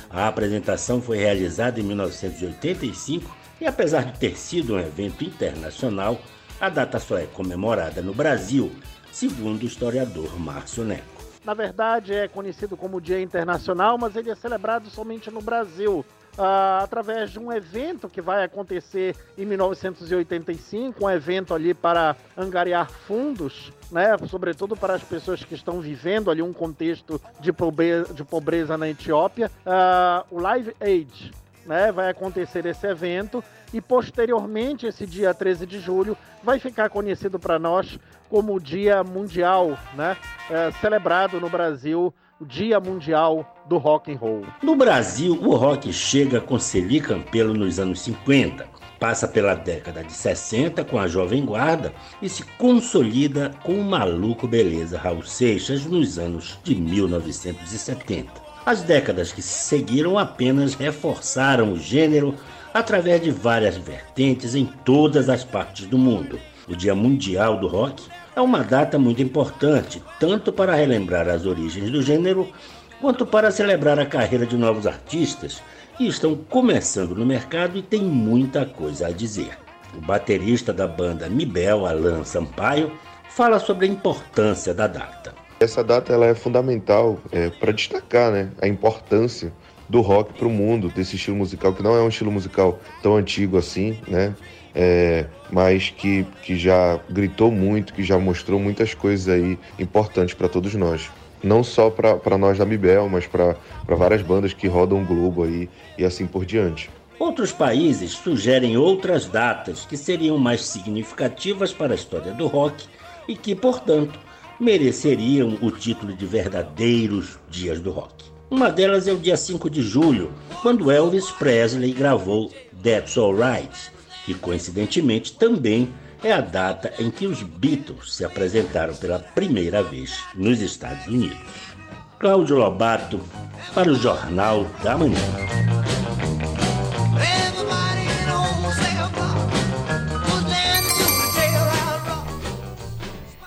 A apresentação foi realizada em 1985 e, apesar de ter sido um evento internacional, a data só é comemorada no Brasil, segundo o historiador Márcio Neco. Na verdade, é conhecido como Dia Internacional, mas ele é celebrado somente no Brasil uh, através de um evento que vai acontecer em 1985, um evento ali para angariar fundos, né, sobretudo para as pessoas que estão vivendo ali um contexto de pobreza, de pobreza na Etiópia, uh, o Live Aid. Né, vai acontecer esse evento e posteriormente, esse dia 13 de julho, vai ficar conhecido para nós como o Dia Mundial, né, é, celebrado no Brasil o Dia Mundial do Rock and Roll. No Brasil, o rock chega com Celi Campelo nos anos 50, passa pela década de 60 com a Jovem Guarda e se consolida com o maluco beleza Raul Seixas nos anos de 1970. As décadas que se seguiram apenas reforçaram o gênero através de várias vertentes em todas as partes do mundo. O Dia Mundial do Rock é uma data muito importante, tanto para relembrar as origens do gênero, quanto para celebrar a carreira de novos artistas que estão começando no mercado e têm muita coisa a dizer. O baterista da banda Mibel, Alan Sampaio, fala sobre a importância da data. Essa data ela é fundamental é, para destacar né, a importância do rock para o mundo, desse estilo musical, que não é um estilo musical tão antigo assim, né? é, mas que, que já gritou muito, que já mostrou muitas coisas aí importantes para todos nós. Não só para nós da Mibel, mas para várias bandas que rodam o globo aí e assim por diante. Outros países sugerem outras datas que seriam mais significativas para a história do rock e que, portanto, mereceriam o título de verdadeiros dias do rock. Uma delas é o dia 5 de julho, quando Elvis Presley gravou That's Alright, que coincidentemente também é a data em que os Beatles se apresentaram pela primeira vez nos Estados Unidos. Cláudio Lobato, para o Jornal da Manhã.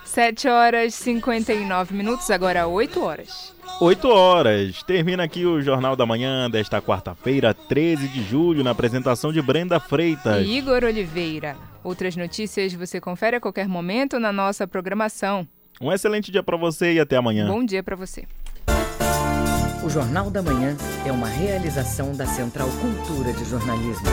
Sete horas e 59 minutos, agora oito horas. 8 horas. Termina aqui o Jornal da Manhã desta quarta-feira, 13 de julho, na apresentação de Brenda Freitas. E Igor Oliveira. Outras notícias você confere a qualquer momento na nossa programação. Um excelente dia para você e até amanhã. Bom dia para você. O Jornal da Manhã é uma realização da Central Cultura de Jornalismo.